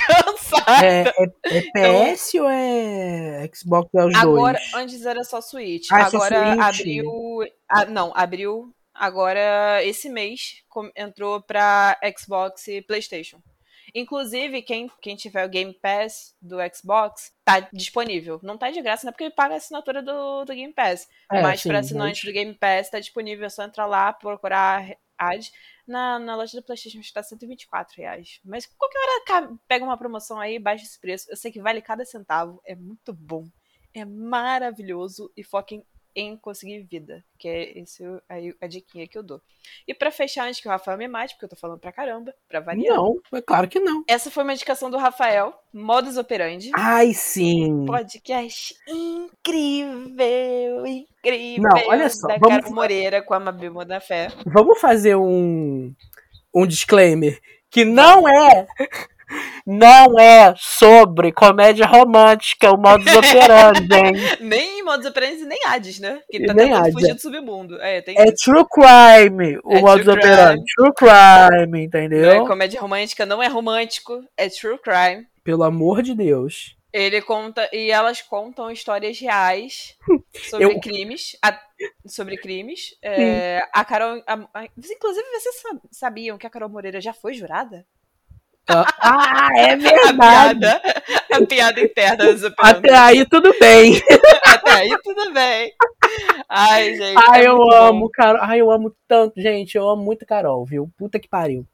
[SPEAKER 2] cansada.
[SPEAKER 1] É, é, é PS então, ou é Xbox é os
[SPEAKER 2] agora,
[SPEAKER 1] dois?
[SPEAKER 2] Antes era só Switch. Ah, agora só abriu. Ah, não, abriu. Agora, esse mês, entrou pra Xbox e PlayStation. Inclusive, quem, quem tiver o Game Pass do Xbox, tá disponível. Não tá de graça, né? Porque paga a assinatura do, do Game Pass. É, mas para assinantes do Game Pass tá disponível. É só entrar lá, procurar ad. Na, na loja do PlayStation está 124 reais. Mas qualquer hora pega uma promoção aí, baixa esse preço. Eu sei que vale cada centavo. É muito bom. É maravilhoso. E foquem em conseguir vida, que é esse aí a diquinha que eu dou. E para fechar, antes que o Rafael me mate, porque eu tô falando pra caramba, pra variar.
[SPEAKER 1] Não, é claro que não.
[SPEAKER 2] Essa foi uma indicação do Rafael, Modus Operandi.
[SPEAKER 1] Ai, sim.
[SPEAKER 2] Podcast incrível, incrível.
[SPEAKER 1] Não, olha só.
[SPEAKER 2] Da vamos... Carol Moreira com a Mabel da Fé.
[SPEAKER 1] Vamos fazer um, um disclaimer que não é não é sobre comédia romântica, o modus operandi, hein?
[SPEAKER 2] nem modus operandi nem Hades, né? Que ele tá nem tentando fugir do submundo. É,
[SPEAKER 1] é true crime o é modus operandi. True crime, entendeu?
[SPEAKER 2] Não é comédia romântica, não é romântico, é true crime.
[SPEAKER 1] Pelo amor de Deus.
[SPEAKER 2] Ele conta e elas contam histórias reais sobre Eu... crimes, a, sobre crimes. É, a Carol, a, a, inclusive vocês sabiam que a Carol Moreira já foi jurada?
[SPEAKER 1] Ah, é verdade.
[SPEAKER 2] A piada, a piada interna.
[SPEAKER 1] Até aí tudo bem.
[SPEAKER 2] Até aí tudo bem. Ai, gente.
[SPEAKER 1] Ai, é eu amo, bom. Carol. Ai, eu amo tanto, gente. Eu amo muito Carol, viu? Puta que pariu.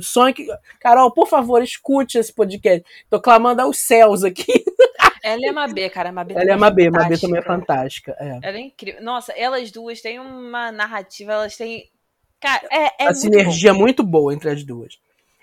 [SPEAKER 1] Sonho que. Carol, por favor, escute esse podcast. Tô clamando aos céus aqui.
[SPEAKER 2] Ela é uma B, cara. Uma B
[SPEAKER 1] ela é uma B, uma B também é fantástica. É.
[SPEAKER 2] Ela é incrível. Nossa, elas duas têm uma narrativa, elas têm. Cara, é, é
[SPEAKER 1] a muito sinergia bom. muito boa entre as duas.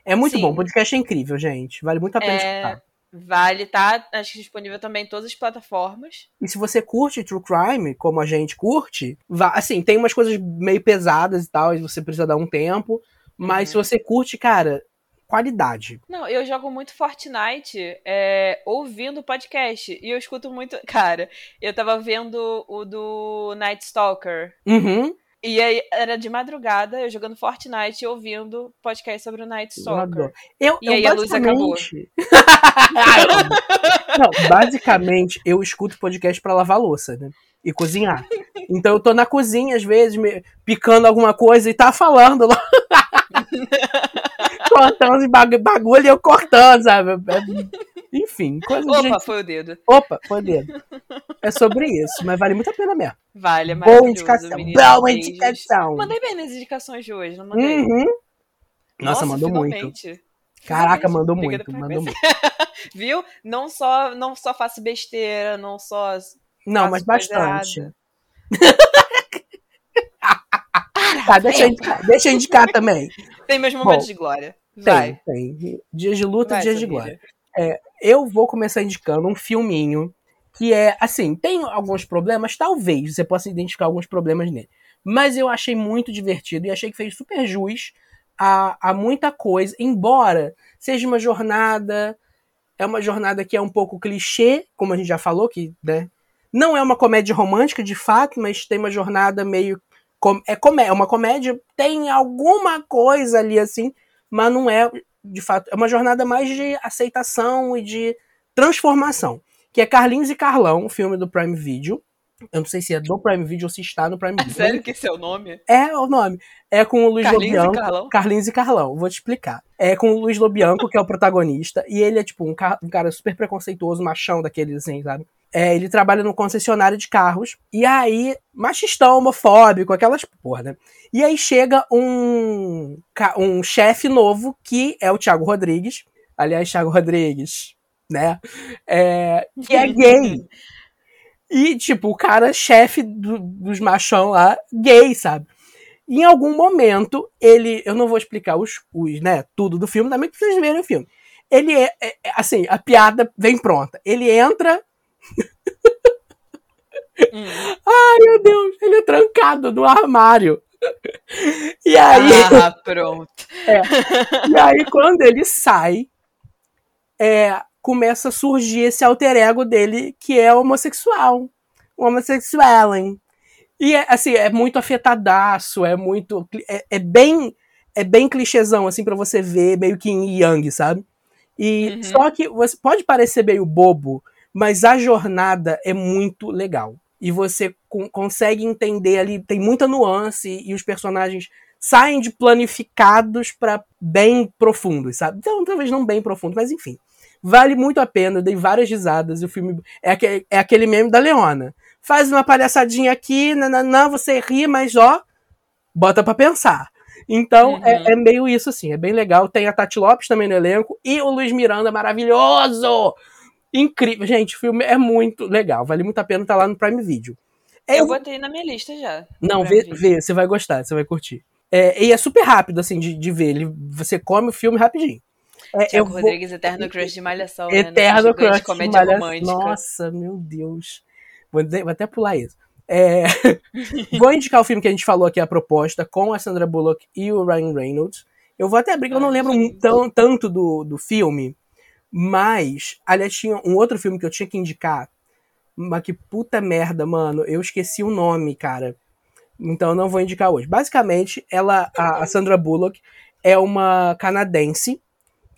[SPEAKER 1] É muito Sim. bom, o podcast é incrível, gente. Vale muito a pena é... escutar.
[SPEAKER 2] Vale, tá? Acho que disponível também em todas as plataformas.
[SPEAKER 1] E se você curte True Crime, como a gente curte, vá, assim, tem umas coisas meio pesadas e tal, e você precisa dar um tempo. Mas uhum. se você curte, cara, qualidade.
[SPEAKER 2] Não, eu jogo muito Fortnite é, ouvindo podcast. E eu escuto muito. Cara, eu tava vendo o do Night Stalker.
[SPEAKER 1] Uhum.
[SPEAKER 2] E aí era de madrugada, eu jogando Fortnite e ouvindo podcast sobre o Night Stalker.
[SPEAKER 1] Eu,
[SPEAKER 2] e eu aí a luz acabou.
[SPEAKER 1] Não, basicamente, eu escuto podcast para lavar louça, né? E cozinhar. Então eu tô na cozinha, às vezes, me, picando alguma coisa e tá falando lá. cortando bagulho e eu cortando, sabe? É enfim, coisa
[SPEAKER 2] Opa, de... foi o dedo.
[SPEAKER 1] Opa, foi o dedo. É sobre isso, mas vale muito a pena mesmo.
[SPEAKER 2] Vale, é
[SPEAKER 1] Boa indicação. Boa indicação.
[SPEAKER 2] Mandei bem nas indicações de hoje, não mandei?
[SPEAKER 1] Uhum. Nossa, Nossa, mandou finalmente. muito. Caraca, mandou muito, mandou muito.
[SPEAKER 2] Viu? Não só, não só faço besteira, não só.
[SPEAKER 1] Não, mas bastante. tá, deixa eu, indicar, deixa eu indicar também.
[SPEAKER 2] Tem meus momentos Bom, de glória. Vai.
[SPEAKER 1] Tem, tem. Dias de luta, Vai, dias de glória. É, eu vou começar indicando um filminho que é, assim, tem alguns problemas, talvez você possa identificar alguns problemas nele. Mas eu achei muito divertido e achei que fez super jus a, a muita coisa, embora seja uma jornada, é uma jornada que é um pouco clichê, como a gente já falou, que, né, não é uma comédia romântica de fato, mas tem uma jornada meio é, comé é uma comédia, tem alguma coisa ali assim, mas não é de fato, é uma jornada mais de aceitação e de transformação. Que é Carlinhos e Carlão, o filme do Prime Video. Eu não sei se é do Prime Video ou se está no Prime
[SPEAKER 2] é
[SPEAKER 1] Video.
[SPEAKER 2] sério que esse é o nome?
[SPEAKER 1] É o nome. É com o Luiz
[SPEAKER 2] Carlinhos
[SPEAKER 1] Lobianco.
[SPEAKER 2] E Carlão?
[SPEAKER 1] Carlinhos e Carlão, vou te explicar. É com o Luiz Lobianco, que é o protagonista, e ele é tipo um, ca um cara super preconceituoso, machão daqueles assim, sabe? É, ele trabalha no concessionário de carros. E aí, machistão, homofóbico, aquelas porra, né? E aí chega um, um chefe novo, que é o Thiago Rodrigues. Aliás, Thiago Rodrigues, né? É, que é gay. E, tipo, o cara, chefe do, dos machão lá, gay, sabe? em algum momento, ele. Eu não vou explicar os, os né, tudo do filme, também pra vocês verem o filme. Ele é, é, Assim, a piada vem pronta. Ele entra Hum. Ai, meu Deus, ele é trancado no armário. E aí.
[SPEAKER 2] Ah, pronto.
[SPEAKER 1] É, e aí, quando ele sai, é, começa a surgir esse alter ego dele, que é homossexual. Homossexual, hein? E é, assim, é muito afetadaço, é muito. É, é bem. É bem clichêzão, assim, para você ver, meio que em Young, sabe? E uhum. só que você pode parecer meio bobo, mas a jornada é muito legal. E você consegue entender ali, tem muita nuance e os personagens saem de planificados para bem profundos, sabe? Então, talvez não bem profundo, mas enfim. Vale muito a pena, eu dei várias risadas. O filme é aquele, é aquele meme da Leona. Faz uma palhaçadinha aqui, nananã, você ri, mas ó, bota para pensar. Então, uhum. é, é, meio isso, assim, é bem legal. Tem a Tati Lopes também no elenco e o Luiz Miranda, maravilhoso! Incrível. Gente, o filme é muito legal, vale muito a pena estar tá lá no Prime Video.
[SPEAKER 2] É, eu botei na minha lista já.
[SPEAKER 1] Não, vê, vê, você vai gostar, você vai curtir. É, e é super rápido, assim, de, de ver. Ele, você come o filme rapidinho.
[SPEAKER 2] É, Tiago Rodrigues, vou... Eterno Crush de Malhação.
[SPEAKER 1] Né? Eterno né? Crush de Malhação. Romântica. Nossa, meu Deus. Vou, vou até pular isso. É... vou indicar o filme que a gente falou aqui, a proposta, com a Sandra Bullock e o Ryan Reynolds. Eu vou até abrir, que eu não lembro tão, tanto do, do filme, mas, aliás, tinha um outro filme que eu tinha que indicar, mas que puta merda, mano, eu esqueci o nome, cara. Então eu não vou indicar hoje. Basicamente, ela, a, a Sandra Bullock é uma canadense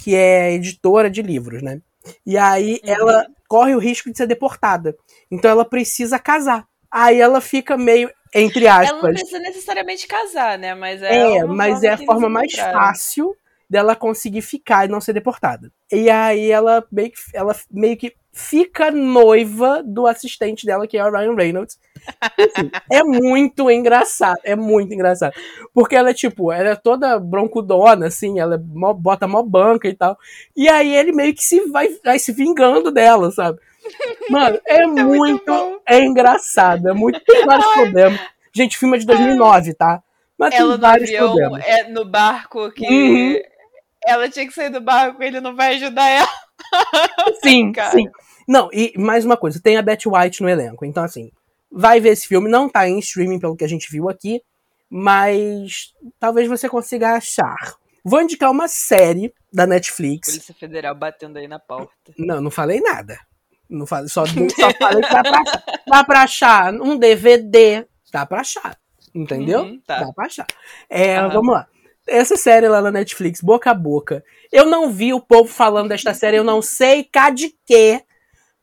[SPEAKER 1] que é editora de livros, né? E aí uhum. ela corre o risco de ser deportada. Então ela precisa casar. Aí ela fica meio entre aspas. Ela
[SPEAKER 2] não precisa necessariamente casar, né? Mas
[SPEAKER 1] é, é mas é a forma mais fácil dela conseguir ficar e não ser deportada. E aí ela meio que, ela meio que fica noiva do assistente dela, que é o Ryan Reynolds. É muito engraçado, é muito engraçado. Porque ela é tipo, ela é toda broncudona, assim, ela é mó, bota mó banca e tal. E aí ele meio que se vai, vai se vingando dela, sabe? Mano, é, é muito, muito é engraçado, é muito, tem vários problemas. Gente, filme é de 2009, tá?
[SPEAKER 2] Mas ela tem vários avião, problemas. É no barco que uhum. ela tinha que sair do barco, ele não vai ajudar ela.
[SPEAKER 1] Sim, Cara. sim. Não, e mais uma coisa, tem a Betty White no elenco. Então, assim, vai ver esse filme. Não tá em streaming, pelo que a gente viu aqui, mas talvez você consiga achar. Vou indicar uma série da Netflix.
[SPEAKER 2] Polícia Federal batendo aí na porta.
[SPEAKER 1] Não, não falei nada. Não falei, só, só falei que dá pra, achar. dá pra achar um DVD. Dá pra achar. Entendeu? Uhum, tá. Dá pra achar. É. Vamos lá essa série lá na Netflix, boca a boca. Eu não vi o povo falando desta série, eu não sei cá de quê,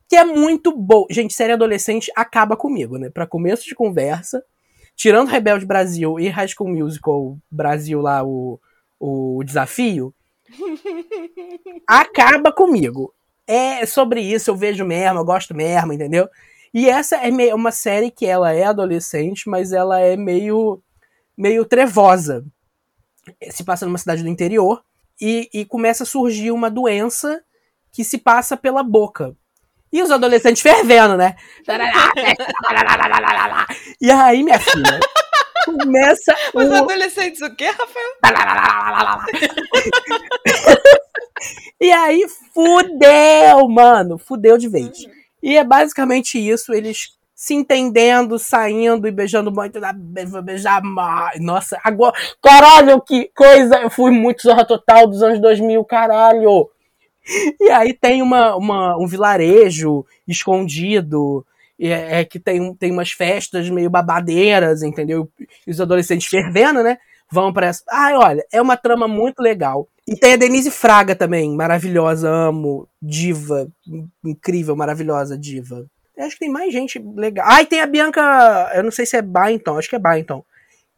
[SPEAKER 1] que é muito boa. Gente, série adolescente acaba comigo, né? Pra começo de conversa, tirando Rebelde Brasil e High School Musical Brasil lá, o, o desafio, acaba comigo. É sobre isso, eu vejo mesmo, eu gosto mesmo, entendeu? E essa é uma série que ela é adolescente, mas ela é meio meio trevosa se passa numa cidade do interior e, e começa a surgir uma doença que se passa pela boca. E os adolescentes fervendo, né? E aí, minha filha, começa.
[SPEAKER 2] Os o... adolescentes o quê, Rafael?
[SPEAKER 1] e aí, fudeu, mano. Fudeu de vez. E é basicamente isso. Eles se entendendo, saindo e beijando muito, vou beijar mais. Nossa, agora, caralho, que coisa! Eu fui muito Zorra Total dos anos 2000, caralho! E aí tem uma, uma um vilarejo escondido, é, é, que tem, tem umas festas meio babadeiras, entendeu? E os adolescentes fervendo, né? Vão pra essa. Ai, olha, é uma trama muito legal. E tem a Denise Fraga também, maravilhosa, amo, diva, incrível, maravilhosa diva. Eu acho que tem mais gente legal. Ah, e tem a Bianca. Eu não sei se é Bainton, acho que é Bainton.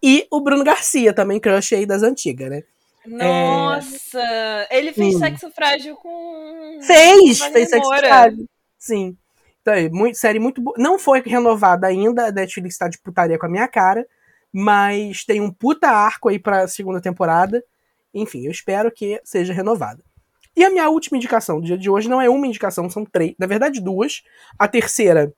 [SPEAKER 1] E o Bruno Garcia, também crush aí das antigas, né?
[SPEAKER 2] Nossa! É... Ele fez Sim. sexo frágil com.
[SPEAKER 1] Fez! Fez sexo frágil. Sim. Então, é, muito, série muito boa. Não foi renovada ainda, a Netflix tá de putaria com a minha cara. Mas tem um puta arco aí pra segunda temporada. Enfim, eu espero que seja renovada. E a minha última indicação do dia de hoje não é uma indicação, são três, na verdade duas. A terceira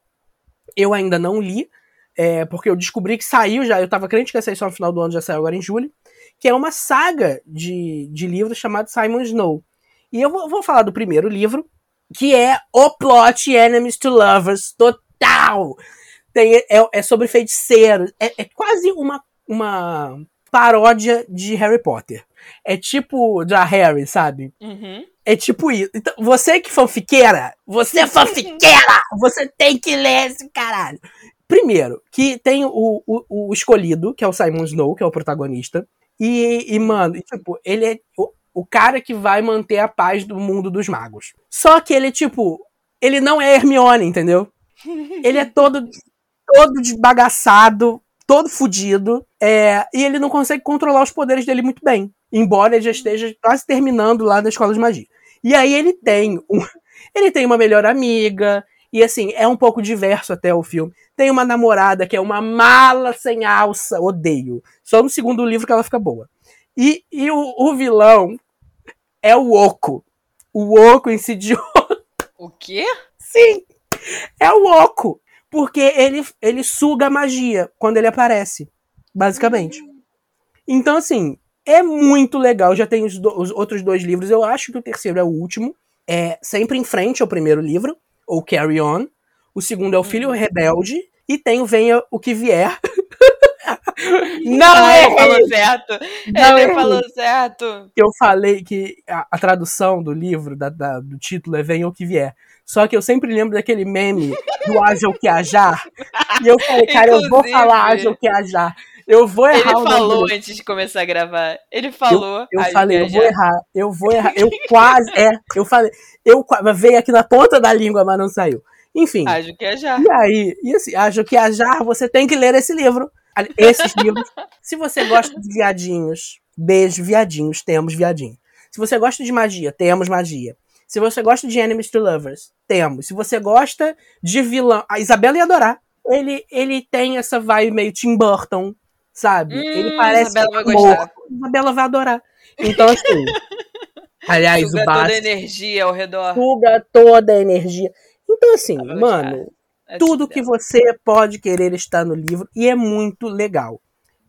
[SPEAKER 1] eu ainda não li, é, porque eu descobri que saiu já, eu tava crente que ia sair só no final do ano, já saiu agora em julho, que é uma saga de, de livros chamado Simon Snow. E eu vou, vou falar do primeiro livro, que é O Plot Enemies to Lovers total. Tem, é, é sobre feiticeiros, é, é quase uma, uma paródia de Harry Potter. É tipo da Harry, sabe?
[SPEAKER 2] Uhum.
[SPEAKER 1] É tipo isso. Então, você que fanfiqueira, você é fanfiqueira! Você tem que ler esse caralho. Primeiro, que tem o, o, o escolhido, que é o Simon Snow, que é o protagonista. E, e mano, e, tipo, ele é o, o cara que vai manter a paz do mundo dos magos. Só que ele, tipo, ele não é Hermione, entendeu? Ele é todo, todo desbagaçado, todo fudido, é, e ele não consegue controlar os poderes dele muito bem. Embora ele já esteja quase terminando lá na escola de magia. E aí ele tem um, ele tem uma melhor amiga, e assim, é um pouco diverso até o filme. Tem uma namorada que é uma mala sem alça, odeio. Só no segundo livro que ela fica boa. E, e o, o vilão é o Oco. O Oco insidioso.
[SPEAKER 2] O quê?
[SPEAKER 1] Sim! É o Oco. Porque ele, ele suga a magia quando ele aparece. Basicamente. Hum. Então, assim, é muito legal. Já tem os, do, os, outros dois livros. Eu acho que o terceiro é o último. É sempre em frente ao primeiro livro, ou Carry On. O segundo é o Filho uhum. Rebelde. E tem o Venha o que Vier.
[SPEAKER 2] Não, ele falou certo. Não, ele falou certo.
[SPEAKER 1] Eu falei que a, a tradução do livro, da, da, do título, é Venha o que Vier. Só que eu sempre lembro daquele meme do o que ajar. E eu falei, cara, Inclusive, eu vou falar o que ajar. Eu vou errar
[SPEAKER 2] Ele falou antes de começar a gravar. Ele falou.
[SPEAKER 1] Eu, eu falei, eu vou errar. Eu vou errar. Eu quase. É, eu falei. Eu veio aqui na ponta da língua, mas não saiu. Enfim.
[SPEAKER 2] Ajo que ajar.
[SPEAKER 1] E aí, e assim, Ajo que ajar, você tem que ler esse livro. Esses livros. Se você gosta de viadinhos, beijo, viadinhos, temos viadinho. Se você gosta de magia, temos magia. Se você gosta de Enemies to Lovers, temos. Se você gosta de vilão. A Isabela ia adorar. Ele, ele tem essa vibe meio Tim Burton, sabe? Hum, ele parece.
[SPEAKER 2] Isabela vai gostar.
[SPEAKER 1] Isabela vai adorar. Então, assim. aliás,
[SPEAKER 2] suga
[SPEAKER 1] o Bast,
[SPEAKER 2] toda a energia ao redor.
[SPEAKER 1] Suga toda a energia. Então, assim, mano, é tudo que você pode querer está no livro e é muito legal.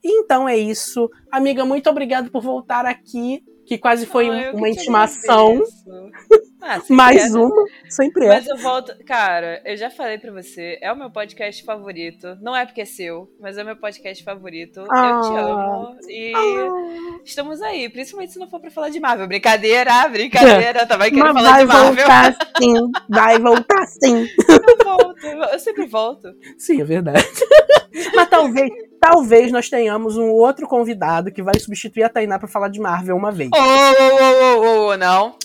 [SPEAKER 1] Então é isso. Amiga, muito obrigado por voltar aqui que quase foi ah, uma intimação. Ah, Mais uma, sempre é.
[SPEAKER 2] Mas eu volto. Cara, eu já falei pra você, é o meu podcast favorito. Não é porque é seu, mas é o meu podcast favorito. Ah, eu te amo. E ah, estamos aí, principalmente se não for pra falar de Marvel. Brincadeira, brincadeira. É. Tava querendo falar de Marvel.
[SPEAKER 1] Vai voltar sim, vai voltar sim.
[SPEAKER 2] Eu volto, eu sempre volto.
[SPEAKER 1] Sim, é verdade. mas talvez, talvez nós tenhamos um outro convidado que vai substituir a Tainá pra falar de Marvel uma vez.
[SPEAKER 2] Ô, ô, ô, ô, ô, não.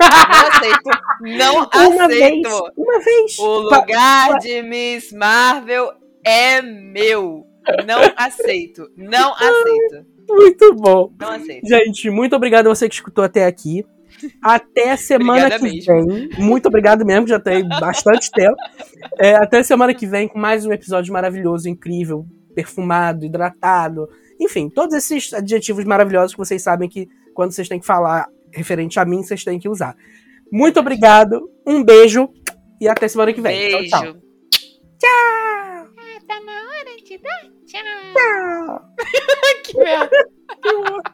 [SPEAKER 2] Não aceito. Não
[SPEAKER 1] uma
[SPEAKER 2] aceito.
[SPEAKER 1] Vez, uma vez.
[SPEAKER 2] O lugar de Miss Marvel é meu. Não aceito. Não aceito.
[SPEAKER 1] Muito bom.
[SPEAKER 2] Não aceito.
[SPEAKER 1] Gente, muito obrigado a você que escutou até aqui. Até semana Obrigada que mesmo. vem. Muito obrigado mesmo, já tem bastante tempo. É, até semana que vem com mais um episódio maravilhoso, incrível, perfumado, hidratado. Enfim, todos esses adjetivos maravilhosos que vocês sabem que quando vocês têm que falar referente a mim, vocês têm que usar. Muito obrigado, um beijo e até semana que vem.
[SPEAKER 2] Beijo.
[SPEAKER 1] Tchau, tchau. Tchau. Ah,
[SPEAKER 2] tá na hora de dar tchau. Tchau. que merda.